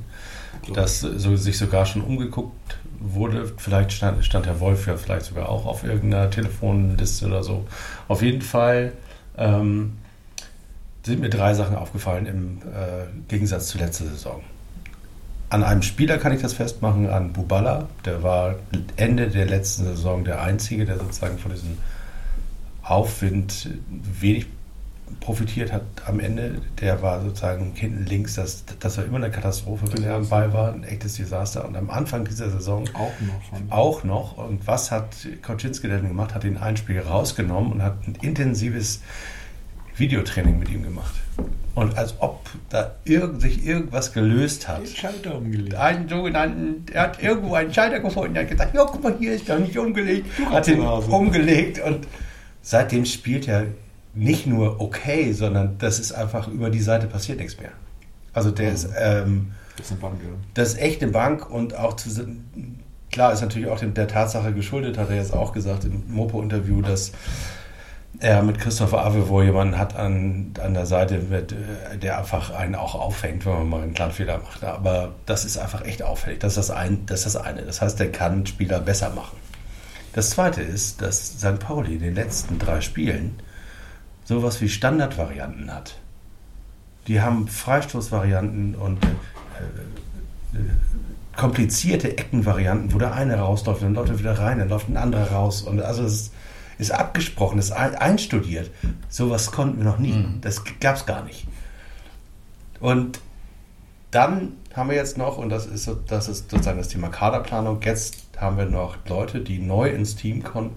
Dass so, sich sogar schon umgeguckt wurde. Vielleicht stand, stand Herr Wolf ja vielleicht sogar auch auf irgendeiner Telefonliste oder so. Auf jeden Fall ähm, sind mir drei Sachen aufgefallen im äh, Gegensatz zur letzten Saison. An einem Spieler kann ich das festmachen, an Bubala. Der war Ende der letzten Saison der Einzige, der sozusagen von diesem Aufwind wenig profitiert hat am Ende. Der war sozusagen hinten links, das, das war immer eine Katastrophe, wenn er am Ball war, ein echtes Desaster. Und am Anfang dieser Saison Auch noch. Auch noch. Und was hat Koczynski denn gemacht? Hat ihn ein Spiel rausgenommen und hat ein intensives Videotraining mit ihm gemacht. Und als ob da irgend, sich irgendwas gelöst hat. den Schalter umgelegt. Einen sogenannten, er hat irgendwo einen Schalter gefunden, er hat gesagt, ja, guck mal, hier ist doch nicht umgelegt. Du Hat ihn umgelegt und seitdem spielt er nicht nur okay, sondern das ist einfach über die Seite passiert nichts mehr. Also der ist, ähm, Das ist eine Bank, ja. das ist echt eine Bank und auch zu, klar ist natürlich auch dem, der Tatsache geschuldet, hat er jetzt auch gesagt im Mopo-Interview, dass er mit Christopher Avevo jemanden hat an, an der Seite, mit, äh, der einfach einen auch auffängt, wenn man mal einen kleinen Fehler macht. Aber das ist einfach echt auffällig. Das ist das, ein, das, ist das eine. Das heißt, der kann Spieler besser machen. Das zweite ist, dass St. Pauli in den letzten drei Spielen sowas wie Standardvarianten hat. Die haben Freistoßvarianten und äh, äh, komplizierte Eckenvarianten, wo der eine rausläuft, dann läuft er wieder rein, dann läuft ein anderer raus. Und also es ist, ist abgesprochen, ist ein- einstudiert. Sowas konnten wir noch nie. Das gab es gar nicht. Und dann haben wir jetzt noch, und das ist, so- das ist sozusagen das Thema Kaderplanung, jetzt haben wir noch Leute, die neu ins Team kommen,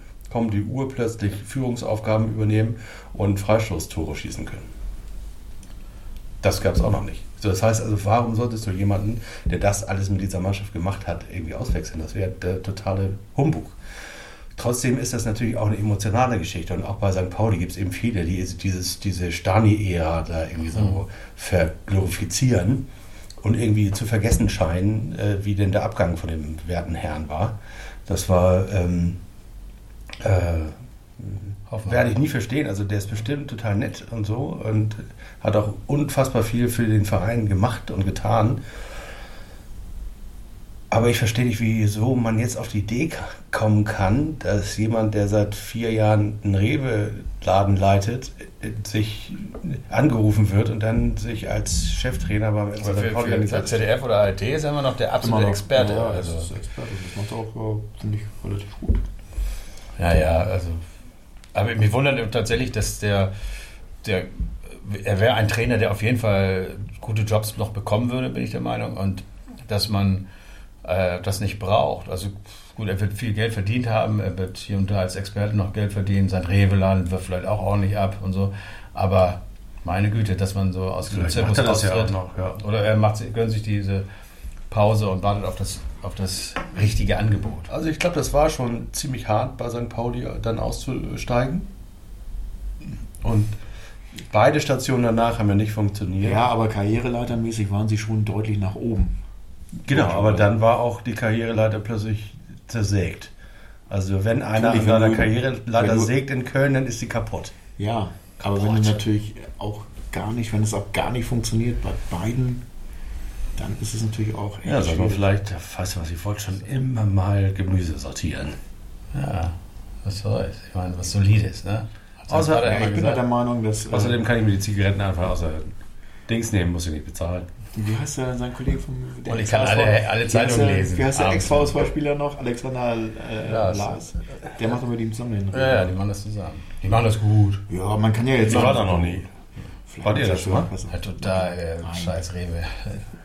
die urplötzlich Führungsaufgaben übernehmen und Freistoßtore schießen können. Das gab es auch noch nicht. So, das heißt also, warum solltest du jemanden, der das alles mit dieser Mannschaft gemacht hat, irgendwie auswechseln? Das wäre der totale Humbug. Trotzdem ist das natürlich auch eine emotionale Geschichte und auch bei St. Pauli gibt es eben viele, die dieses, diese Stani-Ära da irgendwie so verglorifizieren und irgendwie zu vergessen scheinen, äh, wie denn der Abgang von dem werten Herrn war. Das war, ähm, äh, werde ich nie verstehen. Also der ist bestimmt total nett und so und hat auch unfassbar viel für den Verein gemacht und getan. Aber ich verstehe nicht, wieso man jetzt auf die Idee kommen kann, dass jemand, der seit vier Jahren einen Rewe-Laden leitet, äh, sich angerufen wird und dann sich als Cheftrainer beim Aber FC für, für, für ZDF oder ARD ist er immer noch der absolute. Experte. Ja, also. das ist Experte. Das macht auch, ja, finde ich, relativ gut. Ja, ja, also. Aber mich wundert tatsächlich, dass der, der er wäre ein Trainer, der auf jeden Fall gute Jobs noch bekommen würde, bin ich der Meinung. Und dass man äh, das nicht braucht. Also gut, er wird viel Geld verdient haben, er wird hier und da als Experte noch Geld verdienen, sein Rewe-Laden wird vielleicht auch ordentlich ab und so. Aber meine Güte, dass man so aus dem Zirkus er das ja austritt. auch noch, ja. Oder er macht, gönnt sich diese Pause und wartet auf das, auf das richtige Angebot. Also ich glaube, das war schon ziemlich hart bei St. Pauli dann auszusteigen. Und beide Stationen danach haben ja nicht funktioniert. Ja, aber karriereleitermäßig waren sie schon deutlich nach oben. Genau, aber dann war auch die Karriereleiter plötzlich zersägt. Also wenn einer an seiner Karriereleiter sägt in Köln, dann ist sie kaputt. Ja, aber wenn du natürlich auch gar nicht, wenn es auch gar nicht funktioniert bei beiden, dann ist es natürlich auch echt Ja, mal, schwierig. vielleicht, weißt du was, ich wollte schon immer mal Gemüse sortieren. Ja, was soll's. Ich meine, was Solides, ne? Außer- Ja, ich bin gesagt. der Meinung, dass. äh, Außerdem kann ich mir die Zigaretten einfach außer Dings nehmen, muss ich nicht bezahlen. Wie heißt der, sein Kollege vom der Und ich kann alle- alle Wie heißt Zeitungen der- lesen. Wie heißt der. Ex-VSV-Spieler noch? Alexander äh, Lars. Lars. Der macht doch mit ihm zusammen den Ja, ja, die machen das zusammen. Die machen das gut. Ja, man kann ja jetzt Ich war da noch nie. Vielleicht Wart ihr das schon mal? Ja, total, äh, scheiß Rewe.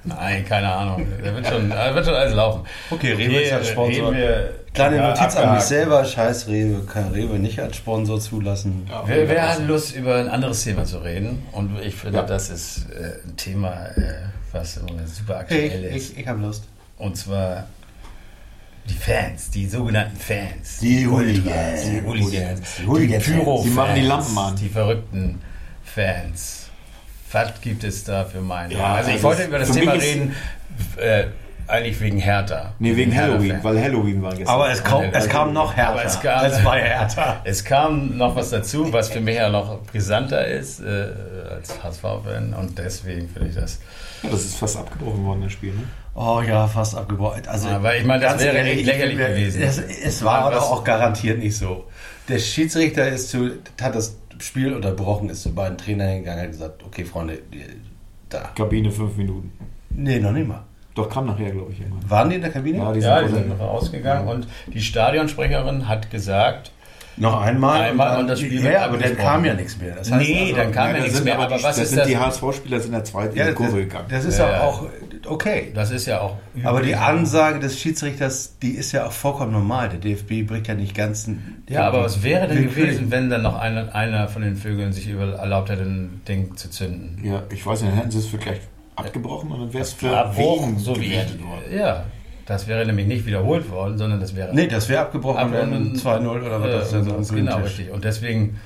Nein, keine Ahnung. Der wird schon, äh, wird schon alles laufen. Okay, Rewe ist als Sponsor. reden wir- Kleine Ja, Notiz an mich abgehakt. selber, scheiß Rewe, kann Rewe nicht als Sponsor zulassen. Ja, Wer, wer hat Lust, über ein anderes Thema zu reden? Und ich finde, Ja. das ist äh, ein Thema, äh, was super aktuell Hey, ist. ich, ich habe Lust. Und zwar die Fans, die sogenannten Fans. Die Ultras, Hooligans. Die Hooligans. Die Hooligans. Pyro-Fans. Sie machen die Lampen an. Die verrückten Fans. Was gibt es da für Meinungen? Ja, also ich wollte über das Thema reden, äh, eigentlich wegen Hertha. Nee, wegen. Halloween, weil Halloween war gestern. Aber es, kam, es kam noch härter. Aber es kam, es war härter. es kam noch was dazu, was für mich ja noch brisanter ist äh, als HSV-Fan und deswegen finde ich das. Ja, das ist fast abgebrochen worden, das Spiel, ne? Oh ja, fast abgebaut. Also, Aber ich meine, das ganz wäre ich lächerlich gewesen. Es, es war aber auch garantiert nicht so. Der Schiedsrichter ist zu, hat das Spiel unterbrochen, ist zu beiden Trainern hingegangen und hat gesagt, okay, Freunde, da. Kabine fünf Minuten. Nee, noch nicht mal. Doch, kam nachher, glaube ich, irgendwann. Waren die in der Kabine? Ja, die Ja, die sind sind noch rausgegangen und die Stadionsprecherin hat gesagt, noch einmal. Einmal und das Spiel Ja, aber dann kam ja nichts mehr. Das heißt nee, also- dann kam ja, da nichts sind mehr. aber, Aber die, was das ist sind das? die HSV-Spieler sind in der zweiten Ja, Kurve das, gegangen. das ist Ja, ja ja. auch okay. Das ist ja auch. Aber die üblich. Ansage des Schiedsrichters, die ist ja auch vollkommen normal. Der DFB bringt ja nicht ganzen. Ja, aber was wäre denn gewesen, wenn dann noch einer, einer von den Vögeln sich über, erlaubt hätte, ein Ding zu zünden? Ja, ich weiß nicht, dann hätten sie es vielleicht abgebrochen und dann wäre es für wen so wie gewertet worden. Ja, das wäre nämlich nicht wiederholt worden, sondern das wäre. Nee, das wäre abgebrochen worden. 2-0 oder was das äh, ist. so ein Genau, Tisch. richtig. Und deswegen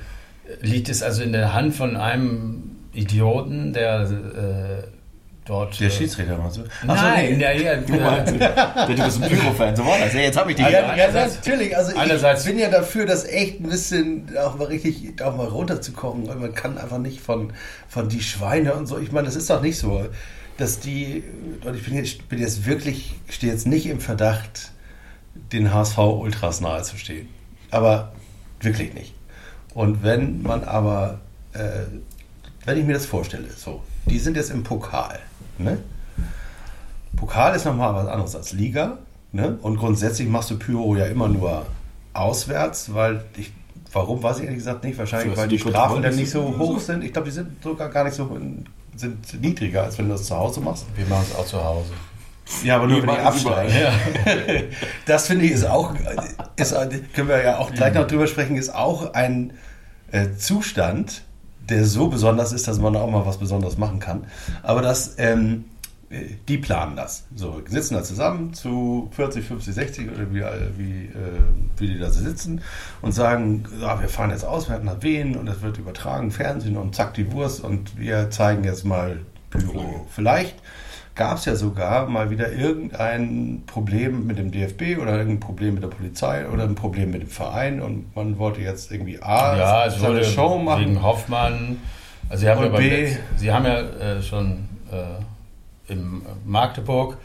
liegt es also in der Hand von einem Idioten, der äh, dort. Der äh, Schiedsrichter meinst du? Ach so, Nein, nee. ja, ja, Du meinst, du bist ein Pyro-Fan, so war das. Ja, jetzt habe ich die. Also, Ja, ja, natürlich. Also ich bin ja dafür, das echt ein bisschen auch mal richtig auch mal runterzukochen. Weil man kann einfach nicht von, von die Schweine und so. Ich meine, das ist doch nicht so, dass die. Und ich bin jetzt, bin jetzt wirklich, stehe jetzt nicht im Verdacht, den HSV Ultras nahe zu stehen. Aber wirklich nicht. Und wenn man aber, äh, wenn ich mir das vorstelle, so, die sind jetzt im Pokal, ne? Pokal ist nochmal was anderes als Liga. Ne? Und grundsätzlich machst du Pyro ja immer nur auswärts, weil ich, warum weiß ich ehrlich gesagt nicht, wahrscheinlich So, weil die Strafen dann nicht so hoch sind. Ich glaube, die sind sogar gar nicht so sind niedriger, als wenn du das zu Hause machst. Wir machen es auch zu Hause. Ja, aber nur wenn die absteigen. Ja. Das finde ich ist auch, ist, können wir ja auch gleich noch drüber sprechen, ist auch ein äh, Zustand, der so besonders ist, dass man auch mal was Besonderes machen kann. Aber das, ähm, äh, die planen das. So, sitzen da zusammen zu 40, 50, 60 oder wie, äh, wie, äh, wie die da sitzen und sagen, ja, wir fahren jetzt aus, wir hatten nach Wien und das wird übertragen, Fernsehen und zack die Wurst und wir zeigen jetzt mal Pyro. Vielleicht gab es ja sogar mal wieder irgendein Problem mit dem DFB oder irgendein Problem mit der Polizei oder ein Problem mit dem Verein und man wollte jetzt irgendwie A, Ja, es wurde Show machen. wegen Hoffmann. Also sie haben ja, B- sie haben ja äh, schon äh, im Magdeburg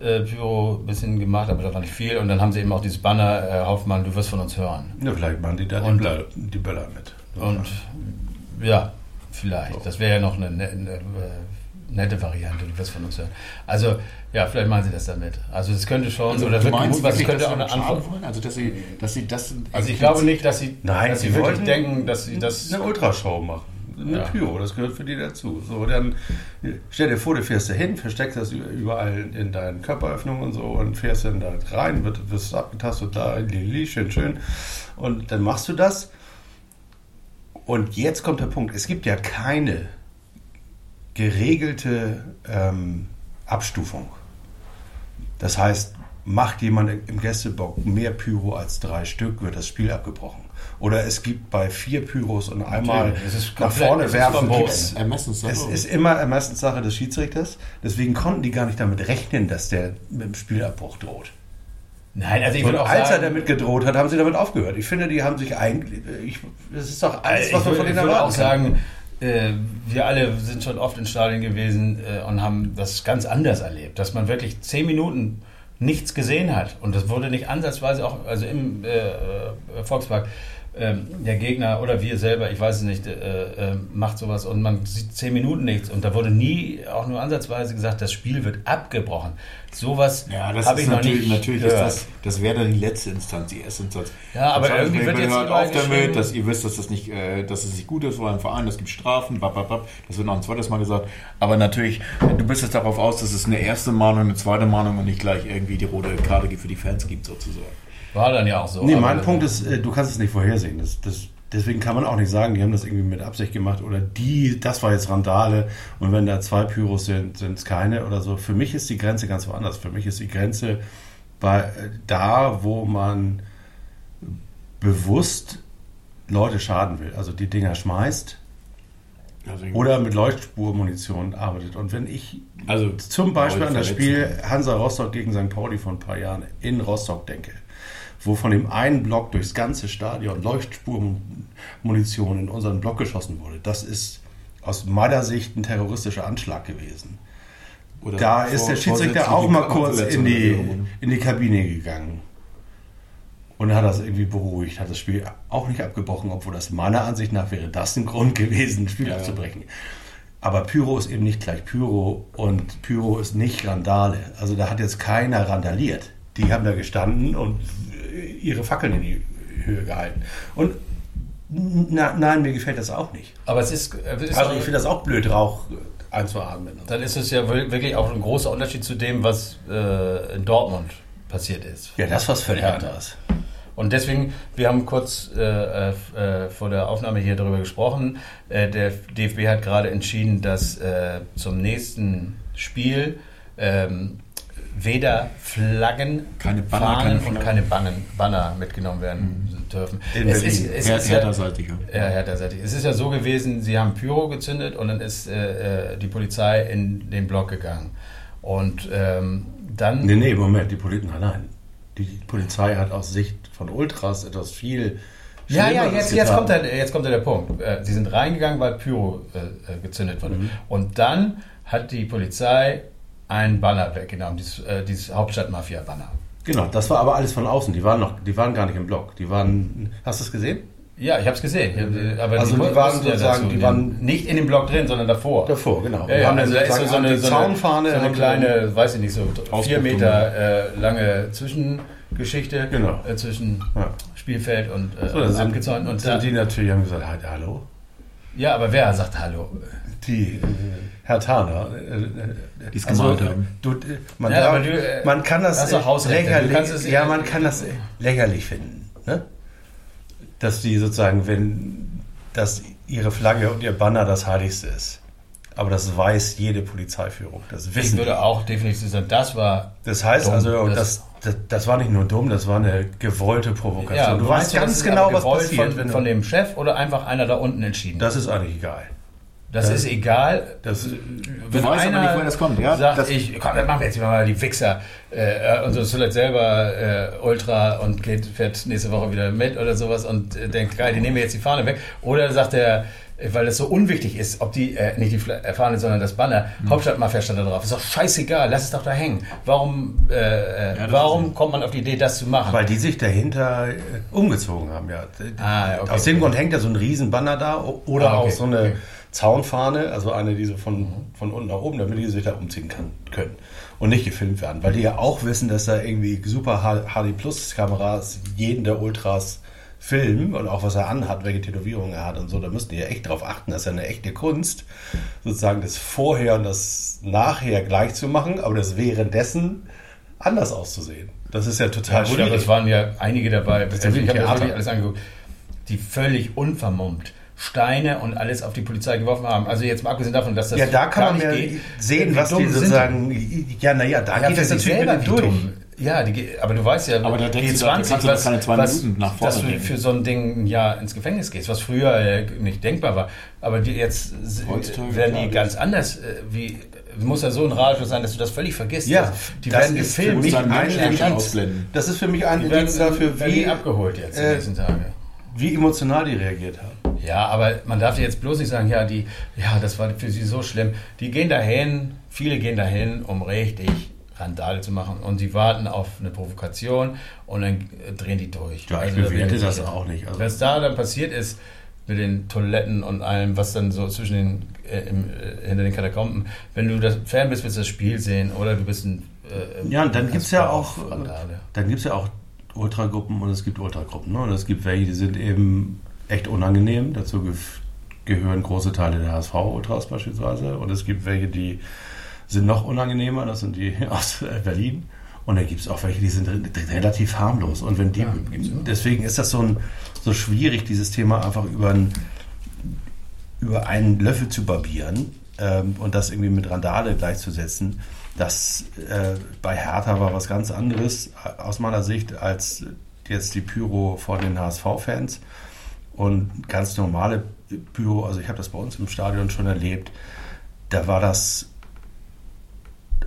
äh, Büro ein bisschen gemacht, aber das war nicht viel. Und dann haben sie eben auch dieses Banner, äh, Hoffmann, du wirst von uns hören. Ja, vielleicht machen die da die, Und- Böller, die Böller mit. Und ja, vielleicht. Das wäre ja noch eine, ne- eine, äh, nette Variante, du wirst von uns hören. Also ja, vielleicht machen sie das damit. Also es könnte schon, Also, oder du wird meinst was könnte dass auch sie eine Antwort. wollen? Also, dass sie, dass sie das... Also ich glaube nicht, dass sie, Nein, dass sie sie wirklich denken, dass sie das... eine Ultrashow machen. Eine Ja. Pyro, das gehört für die dazu. So, dann stell dir vor, du fährst da hin, versteckst das überall in deinen Körperöffnungen und so und fährst dann da rein, wird, wirst abgetastet, da, lili, schön, schön. Und dann machst du das. Und jetzt kommt der Punkt, es gibt ja keine geregelte ähm, Abstufung. Das heißt, macht jemand im Gästebock mehr Pyro als drei Stück, wird das Spiel abgebrochen. Oder es gibt bei vier Pyros und einmal ist nach vorne ist werfen. Ermessenssache. Es ist immer Ermessenssache des Schiedsrichters. Deswegen konnten die gar nicht damit rechnen, dass der mit dem Spielabbruch droht. Nein, also ich Und würde auch als er sagen... damit gedroht hat, haben sie damit aufgehört. Ich finde, die haben sich eigentlich. Ich, das ist doch alles, was ich man würde, von ich denen würde erwarten auch kann. sagen, äh, wir alle sind schon oft in Stadien gewesen äh, und haben das ganz anders erlebt, dass man wirklich zehn Minuten nichts gesehen hat. Und das wurde nicht ansatzweise auch, also im äh, äh, Volkspark, ähm, der Gegner oder wir selber, ich weiß es nicht, äh, äh, macht sowas und man sieht zehn Minuten nichts und da wurde nie auch nur ansatzweise gesagt, das Spiel wird abgebrochen. Sowas Ja, das habe ist ich noch natürlich, nicht natürlich ist gehört. das, das wäre dann die letzte Instanz, die erste Instanz. Ja, aber irgendwie wird jetzt hört auf damit, dass ihr wisst, dass das nicht, äh, dass es nicht gut ist für einen Verein, es gibt Strafen, bap, bap, bap. das wird noch ein zweites Mal gesagt. Aber natürlich, du bist jetzt darauf aus, dass es eine erste Mahnung, eine zweite Mahnung und nicht gleich irgendwie die rote Karte für die Fans gibt, sozusagen. War dann ja auch so. Nee, mein Punkt ist, äh, du kannst es nicht vorhersehen. Das, das, deswegen kann man auch nicht sagen, die haben das irgendwie mit Absicht gemacht oder die, das war jetzt Randale und wenn da zwei Pyros sind, sind es keine oder so. Für mich ist die Grenze ganz woanders. Für mich ist die Grenze bei, äh, da, wo man bewusst Leute schaden will. Also die Dinger schmeißt Also, oder mit Leuchtspurmunition arbeitet. Und wenn ich also zum Beispiel an das Spiel. Hansa Rostock gegen St. Pauli vor ein paar Jahren in Rostock denke, wo von dem einen Block durchs ganze Stadion Leuchtspurmunition in unseren Block geschossen wurde, das ist aus meiner Sicht ein terroristischer Anschlag gewesen. Oder Da ist der Schiedsrichter auch mal kurz in die, in die Kabine gegangen. Und hat das irgendwie beruhigt, hat das Spiel auch nicht abgebrochen, obwohl das meiner Ansicht nach wäre das ein Grund gewesen, ein Spiel ja. abzubrechen. Aber Pyro ist eben nicht gleich Pyro und Pyro ist nicht Randale. Also da hat jetzt keiner randaliert. Die haben da gestanden und ihre Fackeln in die Höhe gehalten. Und na, nein, mir gefällt das auch nicht. Aber es ist, es ist Also ich finde das auch blöd, Rauch einzuatmen. dann ist es ja wir- wirklich auch ein großer Unterschied zu dem, was äh, in Dortmund passiert ist. Ja, das was völlig anderes. Und deswegen, wir haben kurz äh, äh, vor der Aufnahme hier darüber gesprochen. Äh, der DFB hat gerade entschieden, dass äh, zum nächsten Spiel ähm, weder Flaggen, Keine Banner, Fahnen keine und keine Bannen, Banner mitgenommen werden dürfen. In es Berlin. ist, es Her ist ja, Hertha-seitig, ja. ja, härterseitig. Es ist ja so gewesen, sie haben Pyro gezündet und dann ist äh, äh, die Polizei in den Block gegangen. Und ähm, dann. Nee, nee, Moment, die Polizei, nein, nein. Die Polizei hat aus Sicht von Ultras etwas viel Ja, ja, jetzt, jetzt, kommt der, jetzt kommt der Punkt. Äh, Sie sind reingegangen, weil Pyro äh, äh, gezündet wurde. Mhm. Und dann hat die Polizei einen Banner weggenommen, dieses, äh, dieses Hauptstadt-Mafia-Banner. Genau, das war aber alles von außen. Die waren noch, die waren gar nicht im Block. Die waren, hast du es gesehen? Ja, ich habe es gesehen. Aber Also die mu- waren sozusagen, die waren- nicht in dem Block drin, sondern davor. Davor, genau. Ja, Die ja, haben also dann da ist so, so eine, die so eine, so eine kleine, weiß ich nicht, so vier Meter äh, lange Zwischengeschichte Genau. äh, zwischen Ja. Spielfeld und, äh, So, sind, abgezäunt. Und sind da, die natürlich haben gesagt, halt, hallo. Ja, aber wer sagt Hallo? Die, äh, Herr Taner. Äh, äh, Die es gemalt haben. Du, äh, man, Ja, darf, du, äh, man kann das äh, lächerlich, ja, man kann das äh, lächerlich finden. Ne? Dass die sozusagen, wenn dass ihre Flagge und ihr Banner das Heiligste ist. Aber das weiß jede Polizeiführung. Das Ich wissen die. würde auch definitiv sagen, das war. Das heißt dumm. also, Das- das, das, das war nicht nur dumm, das war eine gewollte Provokation. du meinst weißt ganz das ist genau, was passiert. Von, du- von dem Chef oder einfach einer da unten entschieden? das ist eigentlich egal. das das- ist egal. Das, Wenn weißt aber nicht, woher das kommt, ja? sagt, Das- ich, komm, dann machen wir jetzt mal die Wichser. Äh, und so ist vielleicht selber äh, Ultra und geht, fährt nächste Woche wieder mit oder sowas und äh, denkt, geil, die nehmen wir jetzt die Fahne weg. Oder sagt er, äh, weil es so unwichtig ist, ob die, äh, nicht die äh, Fahne, sondern das Banner, Hm. Hauptstadtmafia stand da drauf. Ist doch scheißegal, lass es doch da hängen. Warum, äh, äh, Ja, warum kommt man auf die Idee, das zu machen? weil die sich dahinter äh, umgezogen haben, ja. Ah, okay. Aus dem Grund hängt ja so ein Riesenbanner da oder Ah, okay, auch so eine okay. Zaunfahne, also eine, die so von, von unten nach oben, damit die sich da umziehen kann, können und nicht gefilmt werden. Weil die ja auch wissen, dass da irgendwie super HD Plus Kameras jeden der Ultras filmen und auch was er anhat, welche Tätowierungen er hat und so. Da müssten die ja echt drauf achten. Das ist ja eine echte Kunst, sozusagen das Vorher und das Nachher gleich zu machen, aber das währenddessen anders auszusehen. Das ist ja total Ja, gut, aber es waren ja einige dabei. ist ich ja habe das wirklich alles angeguckt, die völlig unvermummt Steine und alles auf die Polizei geworfen haben. Also jetzt mal abgesehen davon, dass das Ja, da kann gar man ja sehen, was die sind sozusagen. Ja, naja, da Ja, geht es sich natürlich selber durch. dumm. Ja, die, aber du weißt ja, Aber da denkst du, da kannst du doch keine zwei Minuten nach vorne dass du denken. für so ein Ding ein Jahr ins Gefängnis gehst, was früher äh, nicht denkbar war. Aber die jetzt s- Heutzutage, werden die ganz anders. äh, Wie muss ja so ein Radius sein, dass du das völlig vergisst. Ja, Das- die das werden gefilmt. Indiz. ausblenden. Das ist für mich ein Indiz dafür, werden die wie, abgeholt jetzt die äh, nächsten Tage. wie emotional die reagiert haben. Ja, aber man darf jetzt bloß nicht sagen, ja, die, ja, das war für sie so schlimm. Die gehen dahin, viele gehen dahin, um richtig Randale zu machen und sie warten auf eine Provokation und dann drehen die durch. Ja, ich Also, da bin bewerte mir das auch nicht. Also- Was da dann passiert ist mit den Toiletten und allem, was dann so zwischen den, äh, im, äh, hinter den Katakomben, wenn du das Fan bist, willst du das Spiel sehen oder du bist ein äh, Ja, und dann gibt es ja auch, Randale. dann gibt's ja auch Ultragruppen und es gibt Ultragruppen. Ne? Und es gibt welche, die sind eben echt unangenehm. Dazu gehören große Teile der HSV-Ultras beispielsweise. Und es gibt welche, die sind noch unangenehmer. Das sind die aus äh, Berlin. Und dann gibt es auch welche, die sind re- relativ harmlos. Und wenn die, Ja, deswegen ist das so, ein, so schwierig, dieses Thema einfach über, ein, über einen Löffel zu barbieren ähm, und das irgendwie mit Randale gleichzusetzen. Das äh, bei Hertha war was ganz anderes äh, aus meiner Sicht als jetzt die Pyro vor den HSV-Fans. und ganz normale Pyro, also ich habe das bei uns im Stadion schon erlebt, da war das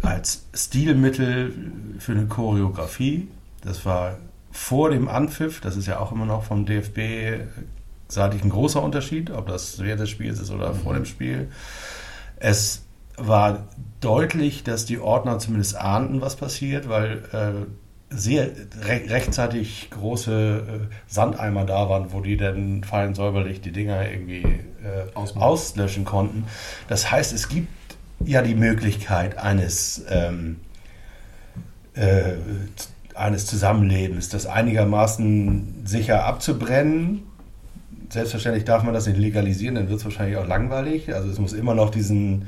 als Stilmittel für eine Choreografie. Das war vor dem Anpfiff, das ist ja auch immer noch vom DFB seitig ein großer Unterschied, ob das während des Spiels ist oder vor dem Spiel. Es war deutlich, dass die Ordner zumindest ahnten, was passiert, weil äh, sehr re rechtzeitig große äh, Sandeimer da waren, wo die dann fein säuberlich die Dinger irgendwie äh, auslöschen konnten. Das heißt, es gibt ja die Möglichkeit eines, ähm, äh, eines Zusammenlebens, das einigermaßen sicher abzubrennen. Selbstverständlich darf man das nicht legalisieren, dann wird es wahrscheinlich auch langweilig. Also es muss immer noch diesen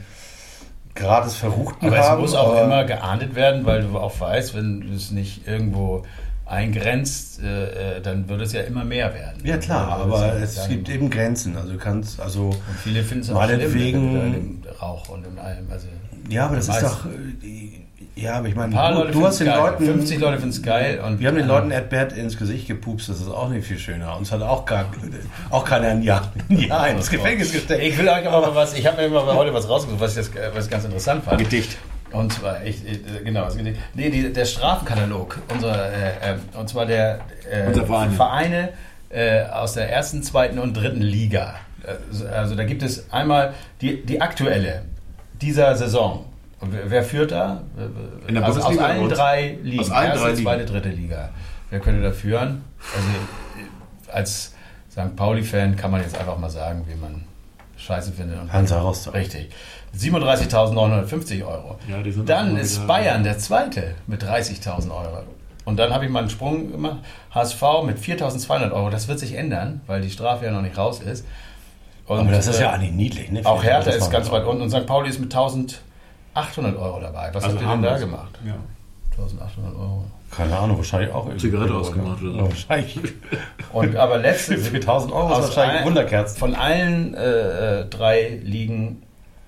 gratis Verruchten Aber es haben. muss auch aber- immer geahndet werden, weil du auch weißt, wenn du es nicht irgendwo eingrenzt, äh, äh, dann wird es ja immer mehr werden. Ja klar, Also, aber ist es gibt eben Grenzen. Also du kannst, also Und viele finden es auch schlimm dem Rauch und in allem. Also ja, aber das ist doch, äh, ja, aber ich meine, du, Leute du hast den geil. Leuten, 50 Leute finden es geil. Und wir haben den äh, Leuten Bad ins Gesicht gepupst. Das ist auch nicht viel schöner. Uns hat auch gar, auch keiner ein Jahr, ein Jahr ins Gefängnis gesteckt. Ich will aber mal was, ich habe mir mal heute was rausgesucht, was ich, das, was ich ganz interessant fand. Gedicht. Und zwar, ich, äh, genau. Nee, die, der Strafenkatalog, unser, äh, äh, und zwar der äh, Unser Verein. Vereine äh, aus der ersten, zweiten und dritten Liga. Äh, Also da gibt es einmal die, die aktuelle dieser Saison. Und wer, führt da? In der also aus allen drei Ligen. Aus allen erste, drei Ligen. zweite, dritte Liga. Wer könnte da führen? Also als St. Pauli-Fan kann man jetzt einfach mal sagen, wie man scheiße findet. Und Hansa Rostock. Richtig. 37.950 Euro. Ja, die sind auch dann ist wieder- Bayern der Zweite mit 30.000 Euro. Und dann habe ich mal einen Sprung gemacht. HSV mit 4.200 Euro. Das wird sich ändern, weil die Strafe ja noch nicht raus ist. Und, aber das ist äh, ja eigentlich niedlich. Ne? Auch Hertha ist ganz weit unten und St. Pauli ist mit 1.800 Euro dabei. Was habt ihr denn da gemacht? Ja. 1.800 Euro. Keine Ahnung, wahrscheinlich auch irgendwie. Zigarette ausgemacht oder so. Wahrscheinlich. Und aber letzte Für 1000 Euro ist wahrscheinlich Wunderkerzen. Von allen äh, äh, drei Ligen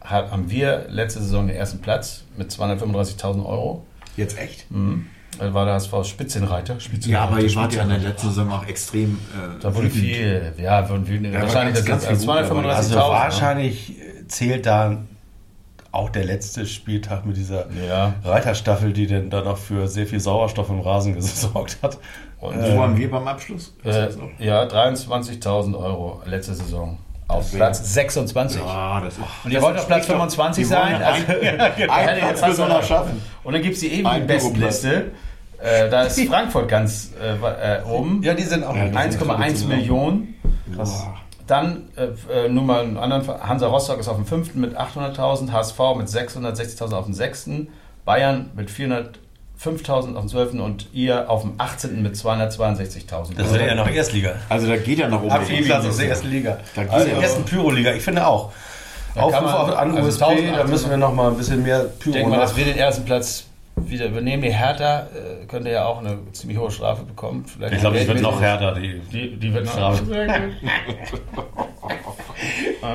haben wir letzte Saison den ersten Platz mit 235.000 Euro. Jetzt echt? Mhm. Da war der HSV Spitzenreiter. Spitzenreiter Ja, aber ihr wart ja in der letzten Saison auch extrem. Äh, Da wurde viel, ja, wurden wütend. Ja, wahrscheinlich ganz, das ganz also dabei. 235.000. Also ne? wahrscheinlich äh, zählt da auch der letzte Spieltag mit dieser Ja. Reiterstaffel, die denn dann noch für sehr viel Sauerstoff im Rasen gesorgt hat. Und, Wo waren wir beim Abschluss? äh, ja, 23.000 Euro letzte Saison. Auf Platz 26. Ja, das ist. Und ihr wollt auf Platz 25 Die wollen sein? Also, ja, Einen Platz müssen wir noch schaffen. Und dann gibt es die ewigen Bestenliste. Äh, da ist Frankfurt ganz äh, äh, oben. Ja, die sind auch Ja, die sind 1,1 traditionell. Millionen. Krass. Dann äh, äh, nur mal einen anderen. Hansa Rostock ist auf dem fünften mit 800.000, HSV mit 660.000 auf dem sechsten, Bayern mit 405.000 auf dem zwölften und ihr auf dem 18. mit 262.000. Das ist ja noch Erstliga. Also da geht ja noch um. Abstiegsplatz aus der ersten Liga. Da geht Also ja der ersten Pyro-Liga. Ich finde auch. Da Aufruf man- auf- an also USP, da 1800 müssen wir noch mal ein bisschen mehr Ich Pyro denke mal, dass wir den ersten Platz wieder übernehmen. Die Hertha äh, könnte ja auch eine ziemlich hohe Strafe bekommen. Vielleicht Ich glaube, das wird noch härter. Die, Die, die wird noch. Strafe.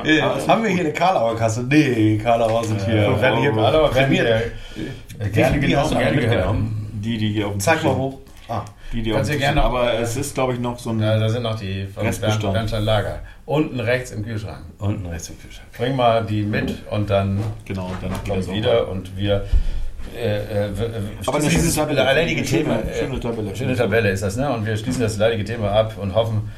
Äh, haben wir hier eine Karlauer Kasse? Nee, Karlauer sind hier. Ja, werden hier Karlauer werden prämiert. Äh, gerne genommen, gerne mitgenommen? Die, die hier auf dem Zeig Tisch mal hoch. Ah. Die, die Kannst auf dem gerne noch, Aber äh, es ist, glaube ich, noch so ein. Ja, da sind noch die Restbestand. Bernstein Lager. Unten rechts im Kühlschrank. Unten rechts im Kühlschrank. Bring mal die mit und dann Genau, dann kommt es auch wieder und wir. Äh, äh, Aber eine schließen schöne dieses Tabelle. leidige Eine schöne- Thema. äh, schöne Tabelle. Schöne Tabelle ist das, ne? Und wir schließen das leidige Thema ab und hoffen,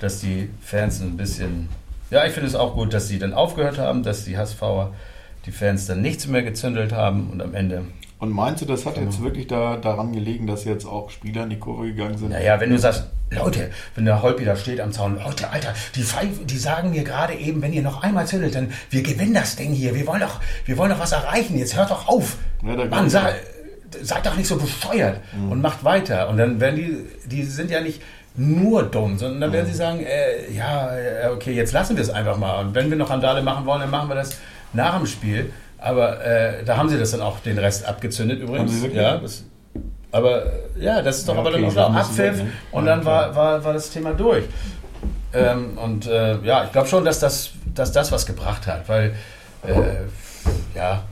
dass die Fans ein bisschen. Ja, ich finde es auch gut, dass sie dann aufgehört haben, dass die HSVer, die Fans dann nichts mehr gezündelt haben und am Ende. Und meinst du, das hat jetzt wirklich da, daran gelegen, dass jetzt auch Spieler in die Kurve gegangen sind? Naja, wenn du sagst, Leute, wenn der Holpi da steht am Zaun, Leute, Alter, die, Pfeife, die sagen mir gerade eben, wenn ihr noch einmal zündelt, dann wir gewinnen das Ding hier, wir wollen doch, wir wollen doch was erreichen, jetzt hört doch auf. Ja, Mann, sei, seid doch nicht so bescheuert und macht weiter. Und dann werden die, die sind ja nicht nur dumm, sondern dann werden sie sagen, äh, ja, äh, okay, jetzt lassen wir es einfach mal. Und wenn wir noch Randale machen wollen, dann machen wir das nach dem Spiel. Aber äh, da haben sie das dann auch den Rest abgezündet Haben übrigens. sie wirklich? Ja, das, aber äh, ja, das ist doch Ja, aber okay, dann noch dann müssen wir Abpfiff weg, ne? und dann war, war, war das Thema durch. Ähm, und äh, ja, ich glaube schon, dass das, dass das was gebracht hat, weil äh, ja,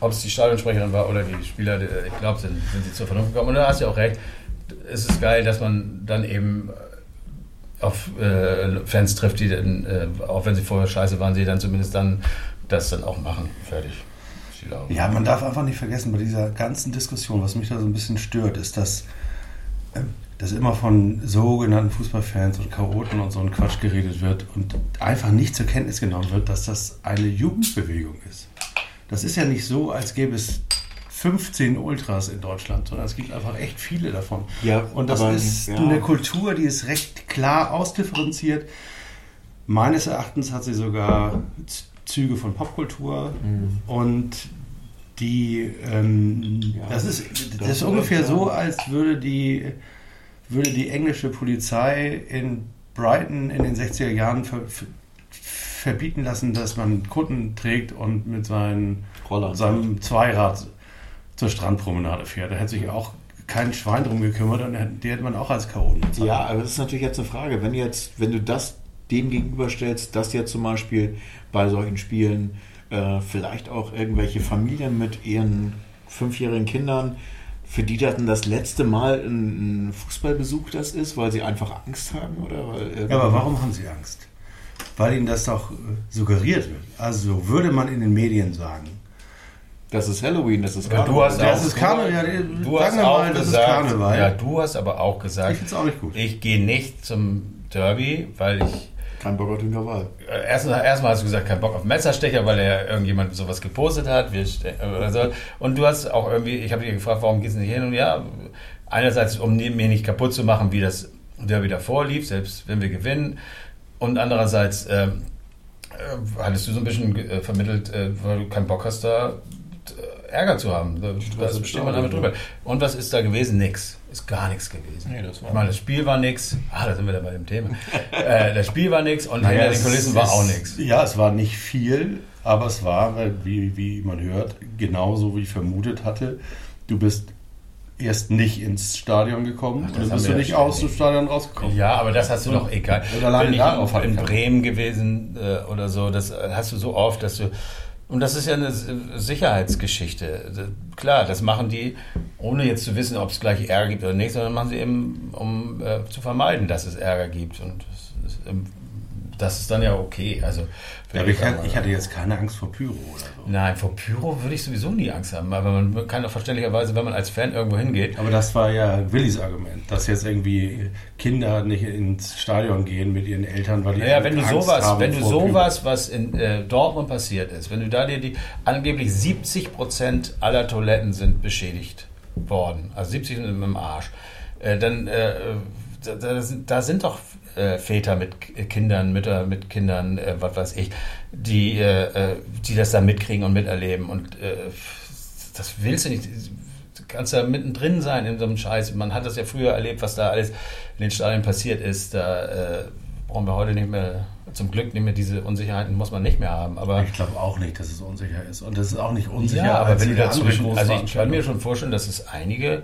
ob es die Stadionsprecherin war oder die Spieler, äh, ich glaube, sind, sind sie zur Vernunft gekommen. Und da hast du ja auch recht. Es ist geil, dass man dann eben äh, auf äh, Fans trifft, die dann, äh, auch wenn sie vorher scheiße waren, sie dann zumindest dann das dann auch machen. Fertig. Ja, man darf einfach nicht vergessen, bei dieser ganzen Diskussion, was mich da so ein bisschen stört, ist, dass, ähm, dass immer von sogenannten Fußballfans und Chaoten und so ein Quatsch geredet wird und einfach nicht zur Kenntnis genommen wird, dass das eine Jugendbewegung ist. Das ist ja nicht so, als gäbe es 15 Ultras in Deutschland, sondern es gibt einfach echt viele davon. Ja, und das aber, ist ja. eine Kultur, die ist recht klar ausdifferenziert. Meines Erachtens hat sie sogar Züge von Popkultur und die, ähm, Ja, das ist, das ist ungefähr ja. so, als würde die, würde die englische Polizei in Brighton in den 60er Jahren ver, ver, verbieten lassen, dass man Kutten trägt und mit seinen, Roller. seinem Zweirad zur Strandpromenade fährt. Da hätte sich auch kein Schwein drum gekümmert und die hätte man auch als Chaoten. Ja, aber das ist natürlich jetzt eine Frage. Wenn jetzt, wenn du das dem gegenüberstellst, dass jetzt zum Beispiel bei solchen Spielen äh, vielleicht auch irgendwelche Familien mit ihren fünfjährigen Kindern, für die das denn das letzte Mal ein, Fußballbesuch das ist, weil sie einfach Angst haben oder weil Ja, aber warum haben sie Angst? Weil ihnen das doch äh, suggeriert wird. Also würde man in den Medien sagen, Das ist Halloween, das ist Aber du hast Das auch, ist Karneval, ja, du, sagen du hast wir auch mal, das ist gesagt, Karneval. Ja, du hast aber auch gesagt, ich finde es auch nicht gut. ich gehe nicht zum Derby, weil ich kein Bock auf den Krawall. Äh, Erstmal, erstmal hast du gesagt, kein Bock auf Messerstecher, weil er irgendjemand sowas gepostet hat. Wir ste- oder so. Und du hast auch irgendwie, ich habe dich gefragt, warum gehst du nicht hin? Und ja, einerseits, um mir nicht kaputt zu machen, wie das Derby davor lief, selbst wenn wir gewinnen. Und andererseits ähm, äh, hattest du so ein bisschen äh, vermittelt, äh, weil du keinen Bock hast, da äh, Ärger zu haben. Da, da im steht man damit drüber. Und was ist da gewesen? Nix. Ist gar nichts gewesen. Nee, das war- ich meine, das Spiel war nix. Ah, da sind wir dann bei dem Thema. äh, das Spiel war nix und Naja, hinter den Kulissen war auch nichts. Ja, es war nicht viel, aber es war, wie, wie man hört, genauso wie ich vermutet hatte. Du bist erst nicht ins Stadion gekommen Ach, und dann bist du nicht aus dem Stadion rausgekommen. Ja, aber das hast du doch egal. Und alleine Wenn ich in, in Bremen gewesen äh, oder so, das äh, hast du so oft, dass du. Und das ist ja eine Sicherheitsgeschichte. Klar, das machen die, ohne jetzt zu wissen, ob es gleich Ärger gibt oder nicht, sondern machen sie eben, um äh, zu vermeiden, dass es Ärger gibt. Und das ist, das ist dann ja okay. Also, Ja, aber ich, hatte- ich hatte jetzt keine Angst vor Pyro oder so. Nein, vor Pyro würde ich sowieso nie Angst haben. Aber man kann doch verständlicherweise, wenn man als Fan irgendwo hingeht, Aber das war ja Willis Argument, dass jetzt irgendwie Kinder nicht ins Stadion gehen mit ihren Eltern, weil die Naja, wenn du Angst sowas, haben wenn du vor Pyro. sowas, was in äh, Dortmund passiert ist, wenn du da dir die angeblich 70 Prozent aller Toiletten sind beschädigt worden, also 70 sind im Arsch, äh, dann äh, da, da, sind, da sind doch äh, Väter mit K- Kindern, Mütter mit Kindern, äh, was weiß ich, die, äh, äh, die das da mitkriegen und miterleben und äh, das willst du nicht. Du kannst ja mittendrin sein in so einem Scheiß. Man hat das ja früher erlebt, was da alles in den Stadien passiert ist. Da äh, brauchen wir heute nicht mehr, zum Glück nicht mehr diese Unsicherheiten, muss man nicht mehr haben. Aber Ich glaube auch nicht, dass es unsicher ist. Und das ist auch nicht unsicher. ja, aber wenn du dazwischen, also ich kann mir schon vorstellen, dass es einige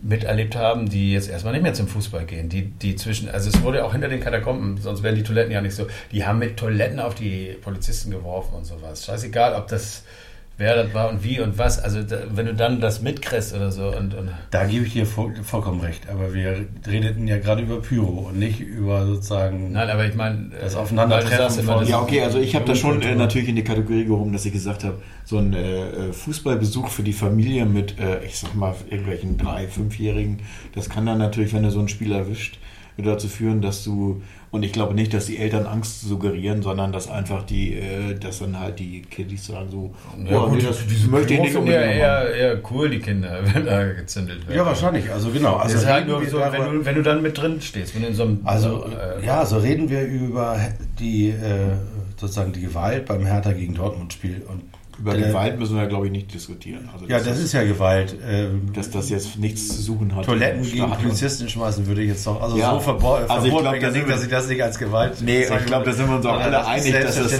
miterlebt haben, die jetzt erstmal nicht mehr zum Fußball gehen. Die, die zwischen, also es wurde auch hinter den Katakomben, sonst wären die Toiletten ja nicht so. Die haben mit Toiletten auf die Polizisten geworfen und sowas. Scheißegal, ob das wer das war und wie und was. Also da, wenn du dann das mitkriegst oder so und, und Da gebe ich dir voll, vollkommen recht. Aber wir redeten ja gerade über Pyro und nicht über sozusagen. Nein, aber ich meine, Das äh, Aufeinandertreffen von- Ja, okay, also ich habe das schon äh, natürlich in die Kategorie gehoben, dass ich gesagt habe, so ein äh, Fußballbesuch für die Familie mit, äh, ich sag mal, irgendwelchen drei, fünfjährigen, das kann dann natürlich, wenn du so ein Spiel erwischt, dazu führen, dass du, und ich glaube nicht, dass die Eltern Angst suggerieren, sondern dass einfach die, äh, dass dann halt die Kiddies sagen so, Ja, oh, gut, nee, das diese möchte ich nicht ja unbedingt machen. eher, eher cool, die Kinder, wenn da gezündelt wird. ja, wahrscheinlich. Also genau. Also Das ist halt nur so, darüber- wenn du, wenn du dann mit drin stehst, wenn du in so einem Also äh, ja, so reden wir über die äh, sozusagen die Gewalt beim Hertha gegen Dortmund Spiel und Über äh, Gewalt müssen wir, glaube ich, nicht diskutieren. Also Ja, das ist ja Gewalt. Ähm, dass das jetzt nichts zu suchen hat. Toiletten gegen Stadion. Polizisten schmeißen würde ich jetzt doch. Also Ja. so verbor Also ich glaub, bin da ich sind nicht, wir- dass ich das nicht als Gewalt. Nee, ich glaube, da sind wir uns auch alle das einig, dass das,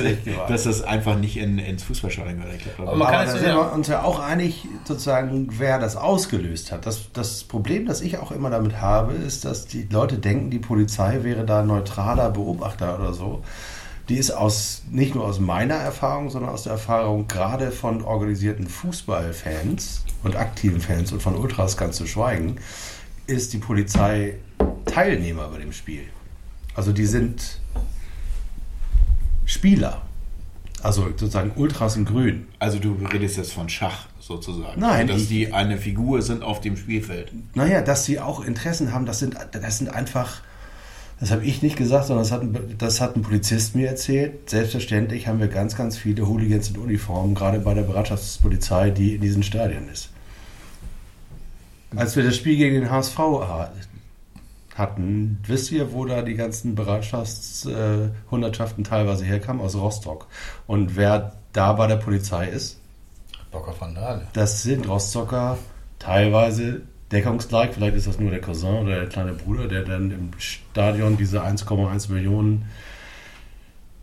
dass das einfach nicht in, ins Fußballstadion gehört. Aber man Aber kann da sind ja- wir uns ja auch einig, sozusagen, wer das ausgelöst hat. Das, das Problem, das ich auch immer damit habe, ist, dass die Leute denken, die Polizei wäre da neutraler Beobachter oder so. Die ist aus, nicht nur aus meiner Erfahrung, sondern aus der Erfahrung gerade von organisierten Fußballfans und aktiven Fans und von Ultras ganz zu schweigen, ist die Polizei Teilnehmer bei dem Spiel. Also die sind Spieler. Also sozusagen Ultras in Grün. Also du redest jetzt von Schach sozusagen. Nein, Also, dass die eine Figur sind auf dem Spielfeld. Naja, dass sie auch Interessen haben, das sind, das sind einfach, das habe ich nicht gesagt, sondern das hat, ein, das hat ein Polizist mir erzählt. Selbstverständlich haben wir ganz, ganz viele Hooligans in Uniform, gerade bei der Bereitschaftspolizei, die in diesen Stadien ist. Als wir das Spiel gegen den HSV ha- hatten, wisst ihr, wo da die ganzen Bereitschaftshundertschaften teilweise herkamen? Aus Rostock. Und wer da bei der Polizei ist? Bock auf Randale. Das sind Rostocker teilweise deckungsgleich. Vielleicht ist das nur der Cousin oder der kleine Bruder, der dann im Stadion diese 1,1 Millionen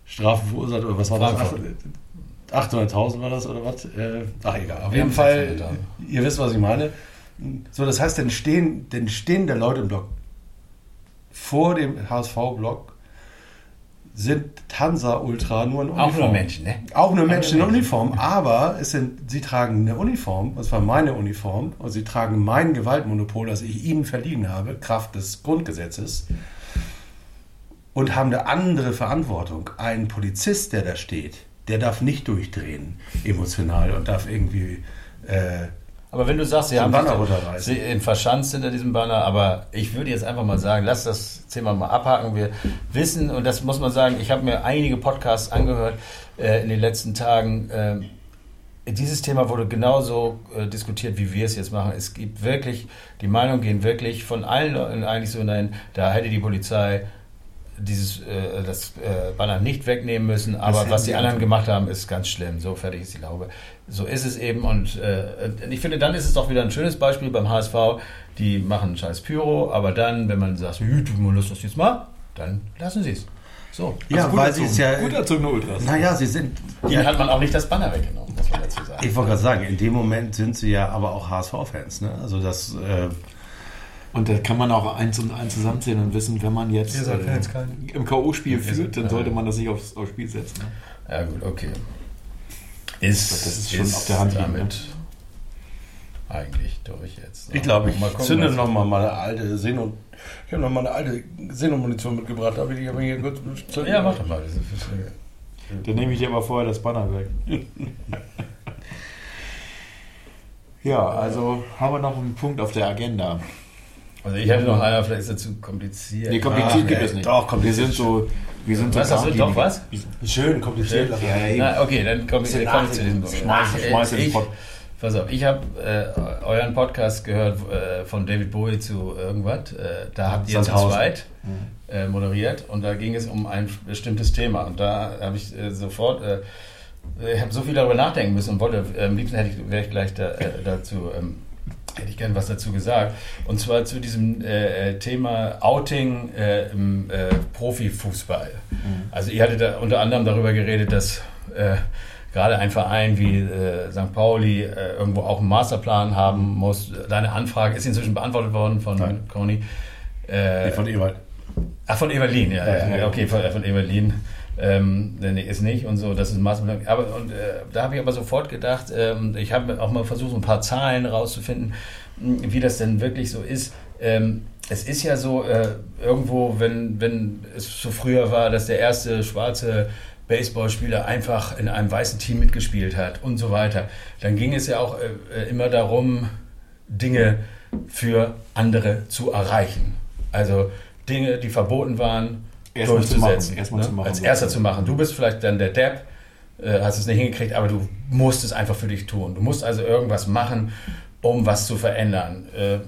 Strafen verursacht. Oder was war das? Frankfurt. 800.000 war das oder was? Äh, ach egal. Auf jeden Fall, 600.000. ihr wisst, was ich meine. So, das heißt, dann stehen, dann stehen da Leute im Block vor dem HSV-Block, sind Hansa-Ultra nur in Uniform. Auch nur Menschen, ne? Auch nur Menschen in Uniform, aber es sind, sie tragen eine Uniform, und zwar meine Uniform, und sie tragen mein Gewaltmonopol, das ich ihnen verliehen habe, Kraft des Grundgesetzes, und haben eine andere Verantwortung. Ein Polizist, der da steht, der darf nicht durchdrehen, emotional, und darf irgendwie. Äh, Aber wenn du sagst, sie haben sich- in verschanzt hinter diesem Banner, aber ich würde jetzt einfach mal sagen, lass das Thema mal abhaken. Wir wissen, und das muss man sagen, ich habe mir einige Podcasts angehört äh, in den letzten Tagen. ähm, dieses Thema wurde genauso äh, diskutiert, wie wir es jetzt machen. Es gibt wirklich, die Meinungen gehen wirklich von allen Leuten eigentlich so hinein, da hätte die Polizei dieses äh, das äh, Banner nicht wegnehmen müssen, aber was die anderen gemacht haben, ist ganz schlimm. So fertig ist die Laube. So ist es eben und äh, ich finde, dann ist es doch wieder ein schönes Beispiel beim HSV. Die machen einen scheiß Pyro, aber dann, wenn man sagt, "Hü, tut mir Lust, das jetzt mal, dann lassen sie es. So. ja, weil sie es ja. Gut erzogene Ultras. Naja, sie sind. Ihnen hat man auch nicht das Banner weggenommen, muss man dazu sagen. Ich wollte gerade sagen, in dem Moment sind sie ja aber auch HSV-Fans. Ne? Also das. Äh, Und da kann man auch eins und eins zusammenzählen und wissen, wenn man jetzt äh, im K.O.-Spiel führt, dann sollte man das nicht aufs, aufs Spiel setzen. Ne? Ja gut, okay. Ist, Das ist schon auf der Hand liegend, damit eigentlich durch jetzt. Ich glaube, ich Mal gucken, zünde was- noch mal meine alte Seno. Ich habe noch mal eine alte Seno-Munition mitgebracht. Darf ich die aber hier kurz zünden? Ja, mach doch mal. Das ist, Dann nehme ich dir aber vorher das Banner weg. ja, also haben wir noch einen Punkt auf der Agenda. Also ich hätte noch einer, vielleicht ist er zu kompliziert. Nee, kompliziert Ach, gibt ey, es nicht. doch, wir kompliziert. sind so. Wir sind so Was, das wird doch was? Schön kompliziert. Ja, ja, eben. Na, okay, dann komme ich, komm ich zu diesem. Punkt. Schmeiß- schmeiß in den ich, Pott. Pass auf, ich habe äh, euren Podcast gehört äh, von David Bowie zu irgendwas. Äh, da habt ihr zu zweit äh, moderiert und da ging es um ein bestimmtes Thema. Und da habe ich äh, sofort, äh, ich habe so viel darüber nachdenken müssen und wollte, äh, am liebsten hätte ich, wäre ich gleich da, äh, dazu, ähm, hätte ich gerne was dazu gesagt. Und zwar zu diesem äh, Thema Outing äh, im äh, Profifußball. Also ihr hattet da unter anderem darüber geredet, dass äh, gerade ein Verein wie äh, St. Pauli äh, irgendwo auch einen Masterplan haben muss. Deine Anfrage ist inzwischen beantwortet worden von Nein. Conny. Äh, Nee, von Ewald. Ach, von Evelyn, ja, ja, Ja, okay, von, von Evelyn. Ähm, nee, ist nicht und so, das ist Maßnahme. Aber und, äh, da habe ich aber sofort gedacht, ähm, ich habe auch mal versucht, ein paar Zahlen rauszufinden, wie das denn wirklich so ist. Ähm, es ist ja so, äh, irgendwo, wenn, wenn es so früher war, dass der erste schwarze Baseballspieler einfach in einem weißen Team mitgespielt hat und so weiter, dann ging es ja auch äh, äh, immer darum, Dinge für andere zu erreichen. Also Dinge, die verboten waren, Erstmal zu durchzusetzen. machen, erstmal ne? zu machen. Als erster zu machen. Du bist vielleicht dann der Depp, äh, hast es nicht hingekriegt, aber du musst es einfach für dich tun. Du musst also irgendwas machen, um was zu verändern. Äh,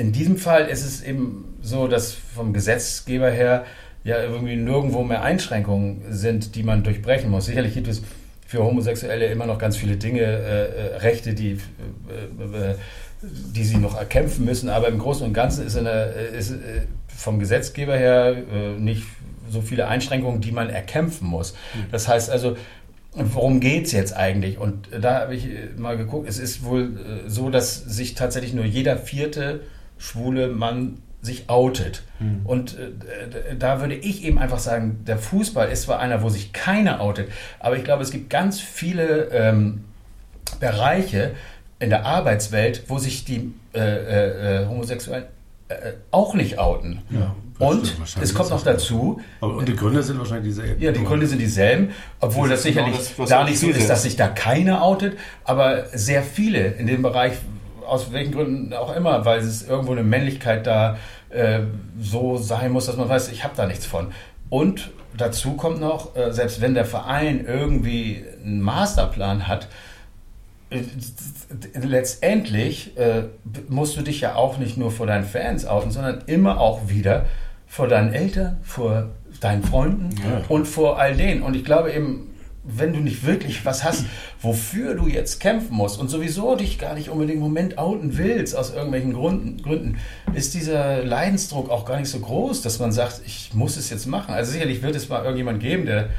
in diesem Fall ist es eben so, dass vom Gesetzgeber her ja irgendwie nirgendwo mehr Einschränkungen sind, die man durchbrechen muss. Sicherlich gibt es für Homosexuelle immer noch ganz viele Dinge, äh, äh, Rechte, die, äh, äh, die sie noch erkämpfen müssen, aber im Großen und Ganzen ist, eine, ist vom Gesetzgeber her nicht so viele Einschränkungen, die man erkämpfen muss. Das heißt also, worum geht es jetzt eigentlich? Und da habe ich äh, mal geguckt, es ist wohl äh, so, dass sich tatsächlich nur jeder vierte schwule Mann sich outet. Und äh, da würde ich eben einfach sagen, der Fußball ist zwar einer, wo sich keiner outet, aber ich glaube, es gibt ganz viele ähm, Bereiche in der Arbeitswelt, wo sich die äh, äh, äh, Homosexuellen auch nicht outen. Ja. Und es kommt noch dazu, Aber, und die Gründe sind wahrscheinlich dieselben. ja, die Gründe sind dieselben, obwohl das, Das ist genau sicherlich das, da nicht so ist. dass sich da keiner outet, aber sehr viele in dem Bereich, aus welchen Gründen auch immer, weil es irgendwo eine Männlichkeit da äh, so sein muss, dass man weiß, ich habe da nichts von. Und dazu kommt noch, äh, selbst wenn der Verein irgendwie einen Masterplan hat, äh, letztendlich äh, musst du dich ja auch nicht nur vor deinen Fans outen, sondern immer auch wieder vor deinen Eltern, vor deinen Freunden und vor all denen. Und ich glaube eben, wenn du nicht wirklich was hast, wofür du jetzt kämpfen musst und sowieso dich gar nicht unbedingt im Moment outen willst, aus irgendwelchen Gründen, Gründen, ist dieser Leidensdruck auch gar nicht so groß, dass man sagt, ich muss es jetzt machen. Also sicherlich wird es mal irgendjemand geben, der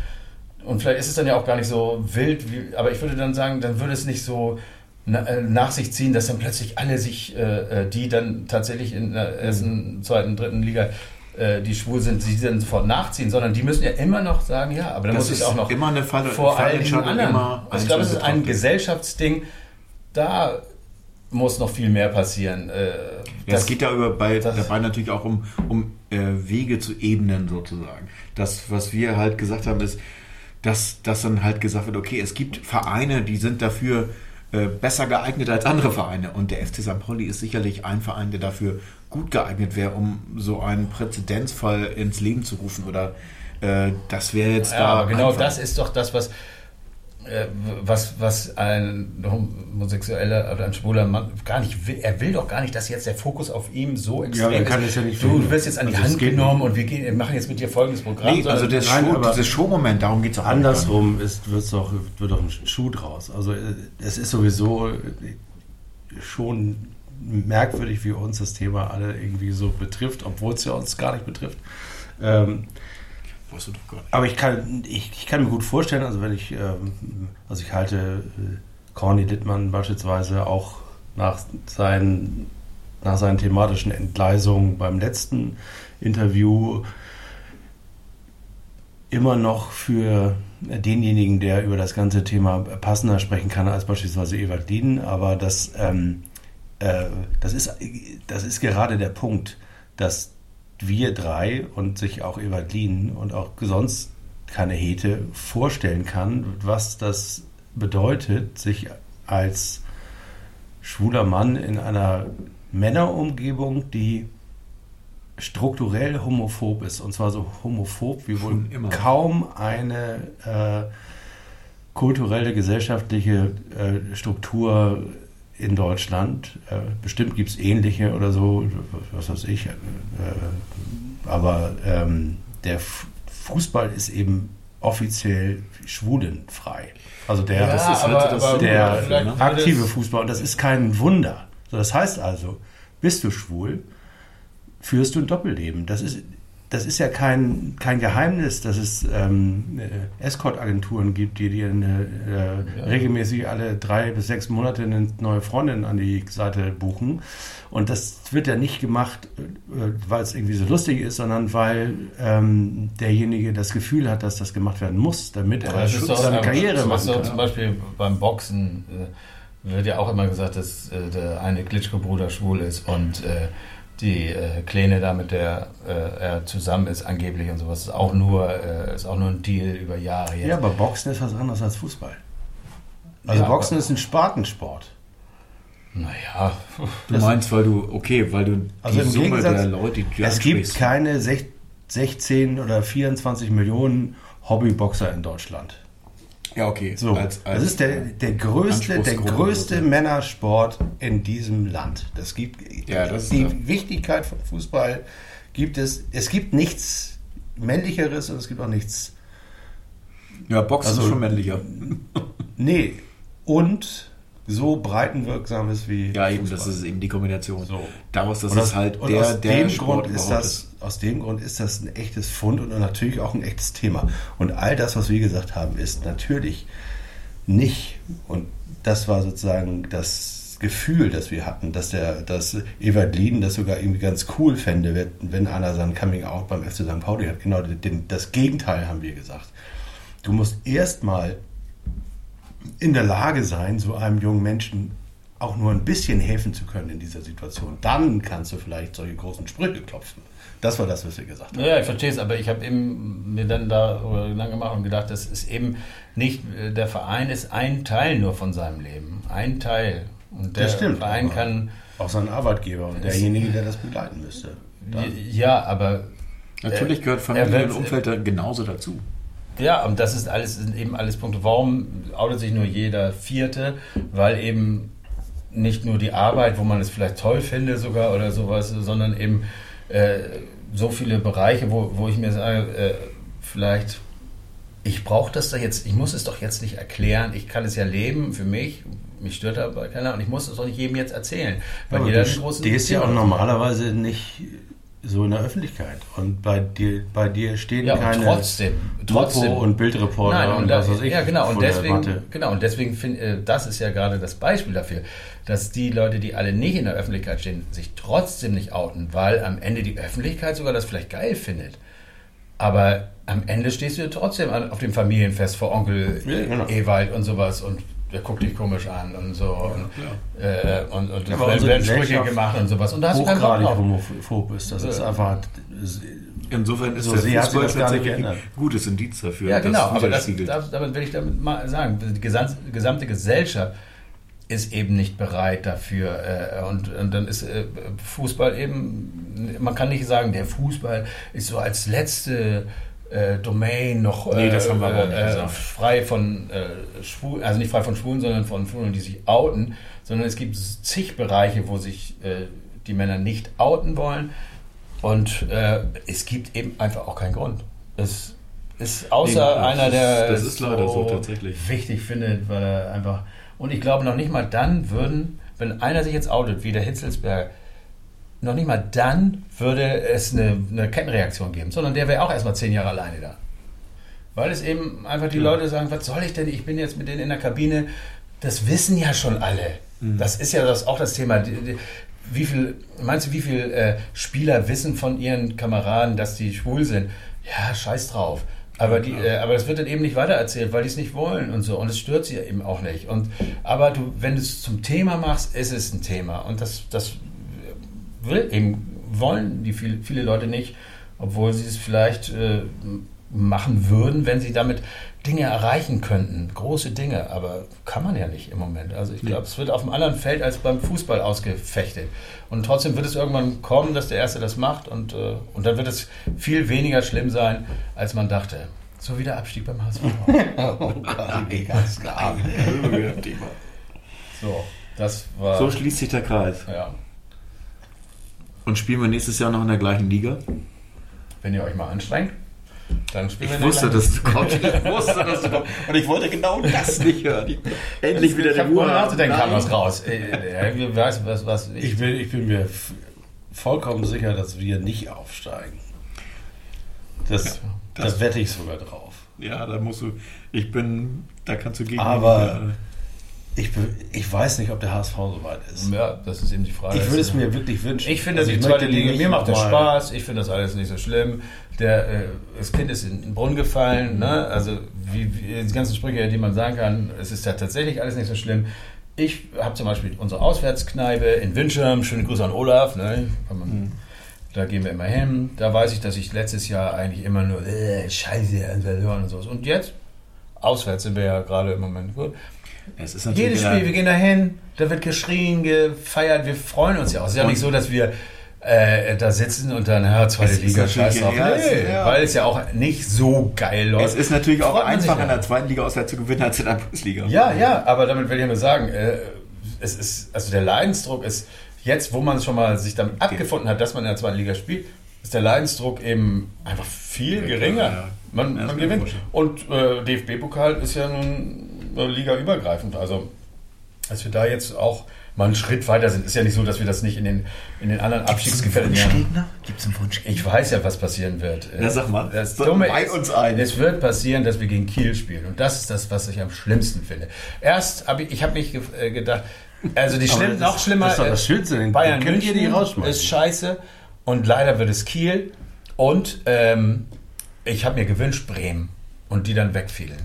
und vielleicht ist es dann ja auch gar nicht so wild, wie, aber ich würde dann sagen, dann würde es nicht so äh, nach sich ziehen, dass dann plötzlich alle sich, äh, äh, die dann tatsächlich in der ersten, zweiten, dritten Liga, die schwul sind, die dann sofort nachziehen, sondern die müssen ja immer noch sagen, ja, aber dann Das muss es ist auch noch immer eine Fall- vor allen Fallentscheidung, anderen. immer Also ich glaube, es ist ein. Gesellschaftsding, da muss noch viel mehr passieren. Äh, Ja, das- es geht ja über bei, dabei natürlich auch um, um äh, Wege zu ebnen sozusagen. Das, was wir halt gesagt haben, ist, dass, dass dann halt gesagt wird, okay, es gibt Vereine, die sind dafür äh, besser geeignet als andere Vereine. Und der FC St. Pauli ist sicherlich ein Verein, der dafür gut geeignet wäre, um so einen Präzedenzfall ins Leben zu rufen. Oder äh, das wäre jetzt Ja, da. genau einfach- das ist doch das, was, äh, was, was ein homosexueller oder ein schwuler Mann gar nicht will. Er will doch gar nicht, dass jetzt der Fokus auf ihm so extrem er kann ist. es ja nicht du verhindern. wirst jetzt an die Also Hand genommen und wir, gehen, wir machen jetzt mit dir folgendes Programm. Nee, also der aber- dieses Showmoment, darum geht es auch. Andersrum ist, wird's doch, wird doch ein Schuh draus. Also äh, es ist sowieso schon merkwürdig, wie uns das Thema alle irgendwie so betrifft, obwohl es ja uns gar nicht betrifft. Ähm, Weißt du doch gar nicht. aber ich kann, ich, ich kann mir gut vorstellen, also wenn ich, ähm, also ich halte äh, Corny Littmann beispielsweise auch nach seinen, nach seinen thematischen Entgleisungen beim letzten Interview immer noch für denjenigen, der über das ganze Thema passender sprechen kann als beispielsweise Ewald Lien, aber das, ähm, äh, das, ist, das ist gerade der Punkt, dass wir drei und sich auch Ewald Lien und auch sonst keine Hete vorstellen kann, was das bedeutet, sich als schwuler Mann in einer Männerumgebung, die strukturell homophob ist, und zwar so homophob wie wohl kaum eine äh, kulturelle, gesellschaftliche äh, Struktur in Deutschland. Äh, bestimmt gibt es ähnliche oder so, was weiß ich. Äh, aber ähm, der F Fußball ist eben offiziell schwulenfrei. Also der, Ja, das ist aber- das- aber der würde aktive Fußball. Und das ist kein Wunder. So, das heißt also, bist du schwul, führst du ein Doppelleben. Das ist, das ist ja kein, kein Geheimnis, dass es ähm, äh, Escort-Agenturen gibt, die dir eine, äh, regelmäßig alle drei bis sechs Monate eine neue Freundin an die Seite buchen. Und das wird ja nicht gemacht, äh, weil es irgendwie so lustig ist, sondern weil ähm, derjenige das Gefühl hat, dass das gemacht werden muss, damit er ist doch, seine Karriere was machen so kann. Zum Beispiel beim Boxen äh, wird ja auch immer gesagt, dass äh, der eine Klitschko-Bruder schwul ist und äh, die äh, Kleine da, mit der äh, er zusammen ist, angeblich und sowas, ist auch nur, äh, ist auch nur ein Deal über Jahre jetzt. Ja, aber Boxen ist was anderes als Fußball. Also Ja, Boxen ist ein Spartensport. Naja, Du meinst, weil du, okay, weil du Also die im Summe Gegensatz, der Leute, die du es gibt keine sech- 16 oder 24 Millionen Hobbyboxer in Deutschland. Ja, okay. So, als, als, das ist der, der größte, der größte. Männersport in diesem Land. Das gibt Ja, das ist die klar. Wichtigkeit von Fußball gibt es. Es gibt nichts männlicheres und es gibt auch nichts. Ja, Boxen Also- ist schon männlicher. Nee, und so breitenwirksames wie Ja, eben, Fußball. das ist eben die Kombination. So. Daraus, das Und ist halt und der, aus der dem Sport Grund ist das, aus dem Grund ist das ein echtes Fund und natürlich auch ein echtes Thema. Und all das, was wir gesagt haben, ist natürlich nicht, und das war sozusagen das Gefühl, das wir hatten, dass der, dass Ewald Lien das sogar irgendwie ganz cool fände, wenn einer sein Coming Out beim FC St. Pauli hat. Genau den, das Gegenteil haben wir gesagt. Du musst erstmal in der Lage sein, so einem jungen Menschen auch nur ein bisschen helfen zu können in dieser Situation, dann kannst du vielleicht solche großen Sprüche klopfen. Das war das, was wir gesagt haben. Ja, ich verstehe es, aber ich habe eben mir dann da lang gemacht und gedacht, das ist eben nicht, äh, der Verein ist ein Teil nur von seinem Leben. Ein Teil. Und der Das stimmt, Verein kann, Auch sein Arbeitgeber und derjenige, der das begleiten müsste. Dann. ja, aber Natürlich gehört er Familie und Umfeld da genauso dazu. Ja, und das ist alles, sind eben alles Punkte. Warum outet sich nur jeder Vierte? Weil eben nicht nur die Arbeit, wo man es vielleicht toll finde sogar oder sowas, sondern eben äh, so viele Bereiche, wo, wo ich mir sage, äh, vielleicht, ich brauche das doch jetzt, ich muss es doch jetzt nicht erklären, ich kann es ja leben für mich, mich stört aber keiner und ich muss es doch nicht jedem jetzt erzählen. Weil Aber jeder du stehst ja auch normalerweise nicht so in der Öffentlichkeit. Und bei dir, bei dir stehen Ja, keine trotzdem, trotzdem. Und Bildreporter Nein, und und da, was weiß ich ja, genau, von und deswegen, genau, und deswegen finde äh, das ist ja gerade das Beispiel dafür, dass die Leute, die alle nicht in der Öffentlichkeit stehen, sich trotzdem nicht outen, weil am Ende die Öffentlichkeit sogar das vielleicht geil findet. Aber am Ende stehst du trotzdem an, auf dem Familienfest vor Onkel Ja, genau. Ewald und sowas und der guckt dich komisch an und so und, äh, und, und Ja, werden, werden Sprüche gemacht und sowas. Und da hast du keinen Bock hochgradig drauf. homophob ist. Das ist Ja. einfach. Insofern ist So der Fußball tatsächlich ein gutes Indiz dafür. Ja, das genau, aber das, damit will ich damit mal sagen, die gesam- gesamte Gesellschaft ist eben nicht bereit dafür. Äh, und, und dann ist äh, Fußball eben, man kann nicht sagen, der Fußball ist so als letzte äh, Domain noch Nee, das haben wir aber auch nicht äh, gesagt. frei von äh, Schwulen, also nicht frei von Schwulen, sondern von Schwulen, die sich outen, sondern es gibt zig Bereiche, wo sich äh, die Männer nicht outen wollen. Und äh, es gibt eben einfach auch keinen Grund. Es ist außer Nee, das einer, ist- der das es ist leider so, tatsächlich. wichtig findet, weil er einfach. Und ich glaube noch nicht mal dann würden, wenn einer sich jetzt outet, wie der Hitzelsberg, noch nicht mal dann würde es eine, eine Kettenreaktion geben, sondern der wäre auch erstmal zehn Jahre alleine da. Weil es eben einfach die Leute sagen, was soll ich denn, ich bin jetzt mit denen in der Kabine, das wissen ja schon alle. Mhm. Das ist ja das, auch das Thema. Die- die- Wie viel, meinst du, wie viele äh, Spieler wissen von ihren Kameraden, dass die schwul sind? Ja, scheiß drauf. Aber, die, äh, aber das wird dann eben nicht weitererzählt, weil die es nicht wollen und so. Und es stört sie eben auch nicht. Und, aber du, wenn du es zum Thema machst, ist es ein Thema. Und das, das will eben, wollen die viel, viele Leute nicht, obwohl sie es vielleicht äh, machen würden, wenn sie damit Dinge erreichen könnten, große Dinge, aber kann man ja nicht im Moment. Also ich glaube, es wird auf einem anderen Feld als beim Fußball ausgefechtet. Und trotzdem wird es irgendwann kommen, dass der Erste das macht und, äh, und dann wird es viel weniger schlimm sein, als man dachte. So wie der Abstieg beim HSV. Oh Gott, ganz klar. so, das war... So schließt sich der Kreis. ja, Und spielen wir nächstes Jahr noch in der gleichen Liga? wenn ihr euch mal anstrengt, dann spielen wir Ich der wusste, dass du kommst. Ich wusste, dass du kommst. Und ich wollte genau das nicht hören. Ich, endlich wieder ich der Ruhe. nachzudenken, kam was raus. Äh, äh, Wer weiß, was, was Ich, will, ich bin mir vollkommen sicher, dass wir nicht aufsteigen. Das, das- da wette ich sogar drauf. Ja, da musst du. Ich bin. Da kannst du gegen. Aber- Ich, be- ich weiß nicht, ob der HSV so weit ist. Ja, das ist eben die Frage. Ich würde es mir wirklich wünschen. Ich finde Also die ich zweite Liga, mir macht das Spaß, ich finde das alles nicht so schlimm. Der, äh, das Kind ist in den Brunnen gefallen, ne? also wie, wie die ganzen Sprüche, die man sagen kann, es ist ja tatsächlich alles nicht so schlimm. Ich habe zum Beispiel unsere Auswärtskneipe in Windschirm, schöne Grüße an Olaf, ne? Man, da gehen wir immer hin. Da weiß ich, dass ich letztes Jahr eigentlich immer nur äh, Scheiße verloren und sowas. Und jetzt, auswärts sind wir ja gerade im Moment gut. Es ist natürlich Jedes wieder- Spiel, wir gehen da hin, da wird geschrien, gefeiert, wir freuen uns ja auch. Es ist ja nicht so, dass wir äh, da sitzen und dann, ja, zweite Liga, scheiß drauf. ja, nee, ja. weil es ja auch nicht so geil läuft. Es ist natürlich auch Freut man sich einfach ja. in der zweiten Liga auswärts zu gewinnen als in der Bundesliga. Ja, ja, aber damit will ich nur sagen, äh, es ist, also der Leidensdruck ist, jetzt, wo man schon mal sich damit abgefunden hat, dass man in der zweiten Liga spielt, ist der Leidensdruck eben einfach viel geringer. Man, man gewinnt. Und äh, DFB-Pokal ist ja nun äh, ligaübergreifend. Also, als wir da jetzt auch mal einen Schritt weiter sind, ist ja nicht so, dass wir das nicht in den, in den anderen Abstiegsgefährden haben. Gibt es einen Wunschgegner? Ich weiß ja, was passieren wird. Ja, sag mal. Das Dumme ist, uns ein. es wird passieren, dass wir gegen Kiel spielen. Und das ist das, was ich am schlimmsten finde. Erst habe ich, ich habe mich äh, gedacht, also die schlimm, noch schlimmer, das ist doch das Schönste, den- Bayern den könnt ihr nicht rausschmeißen. ist scheiße. Und leider wird es Kiel. Und ähm, ich habe mir gewünscht Bremen. Und die dann wegfielen.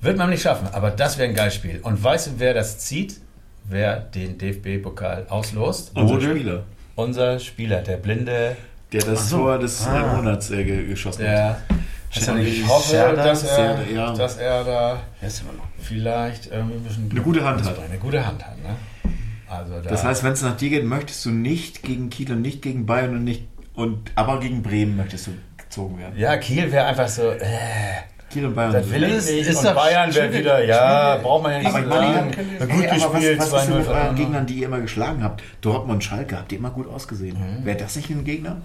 Wird man nicht schaffen, aber das wäre ein geiles Spiel. Und weißt du, wer das zieht? wer den DFB-Pokal auslost. Unser Spieler, Unser Spieler, der blinde, der das so. Tor des Ah. Monats äh, ge- geschossen hat. er Und nicht ich hoffe, Serdar? dass er, Serdar, ja. dass er da vielleicht irgendwie ein bisschen Eine gute Hand hat. Eine gute Hand hat, ne? Also da, Das heißt, wenn es nach dir geht, möchtest du nicht gegen Kiel und nicht gegen Bayern und nicht und aber gegen Bremen möchtest du gezogen werden. ja, Kiel wäre einfach so, äh, Kiel und Bayern. das will ich nicht. ist und Bayern wäre wieder, ja, schwierig. braucht man ja nicht aber so sagen. hey, Gut aber gespielt, was, was ist denn 2-0 mit euren. Gegnern, die ihr immer geschlagen habt? Dortmund, Schalke, habt ihr immer gut ausgesehen. Mhm. Wäre das nicht ein Gegner?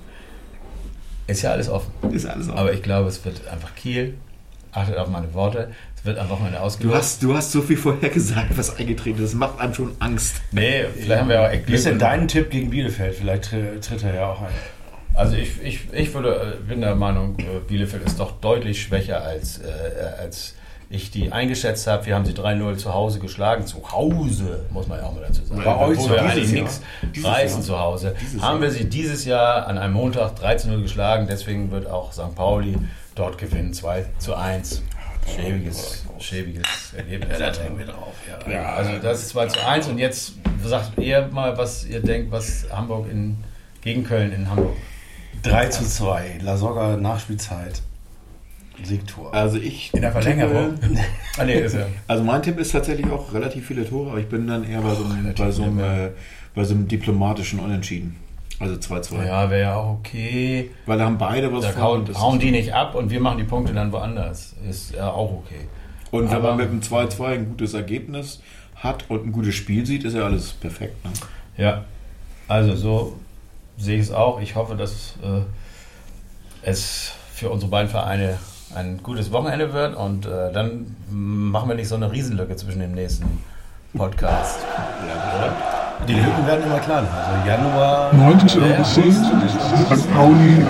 Ist ja alles offen. Ist alles auch. Aber ich glaube, es wird einfach Kiel. Achtet auf meine Worte. Es wird am Wochenende du ausgelost. hast, du hast so viel vorher gesagt, was eingetreten ist. Das macht einem schon Angst. nee, vielleicht haben wir auch echt Wie ist denn Glück. dein Tipp gegen Bielefeld? Vielleicht tri- tritt er ja auch ein. Also ich, ich, ich würde, äh, bin der Meinung, äh, Bielefeld ist doch deutlich schwächer als, äh, als ich die eingeschätzt habe. Wir haben sie 3-0 zu Hause geschlagen. Zu Hause, muss man ja auch mal dazu sagen. Bei euch wir eigentlich nichts reißen Jahr. zu Hause. Dieses haben Jahr. wir sie dieses Jahr an einem Montag 13-0 geschlagen. Deswegen wird auch St. Pauli dort gewinnen. 2 zu 1. Schäbiges, schäbiges Ergebnis. drauf, ja. Also das ist 2 zu 1 und jetzt sagt ihr mal, was ihr denkt, was Hamburg in, gegen Köln in Hamburg. 3 zu 2, La Soga Nachspielzeit. Siegtor. Also ich In der Verlängerung. tippe- Ah, nee, ist ja. Also mein Tipp ist tatsächlich auch relativ viele Tore, aber ich bin dann eher bei so einem, bei so einem, äh, bei so einem diplomatischen Unentschieden. Also 2-2. Ja, wäre ja auch okay. Weil da haben beide was Da vor. das hauen die nicht ab und wir machen die Punkte dann woanders. Ist ja auch okay. Und wenn Aber- man mit einem 2-2 ein gutes Ergebnis hat und ein gutes Spiel sieht, ist ja alles perfekt. Ne? Ja, also so sehe ich es auch. Ich hoffe, dass äh, es für unsere beiden Vereine ein gutes Wochenende wird und äh, dann machen wir nicht so eine Riesenlücke zwischen dem nächsten Podcast. Die Lücken werden immer kleiner. Also Januar. 1910 St. Pauli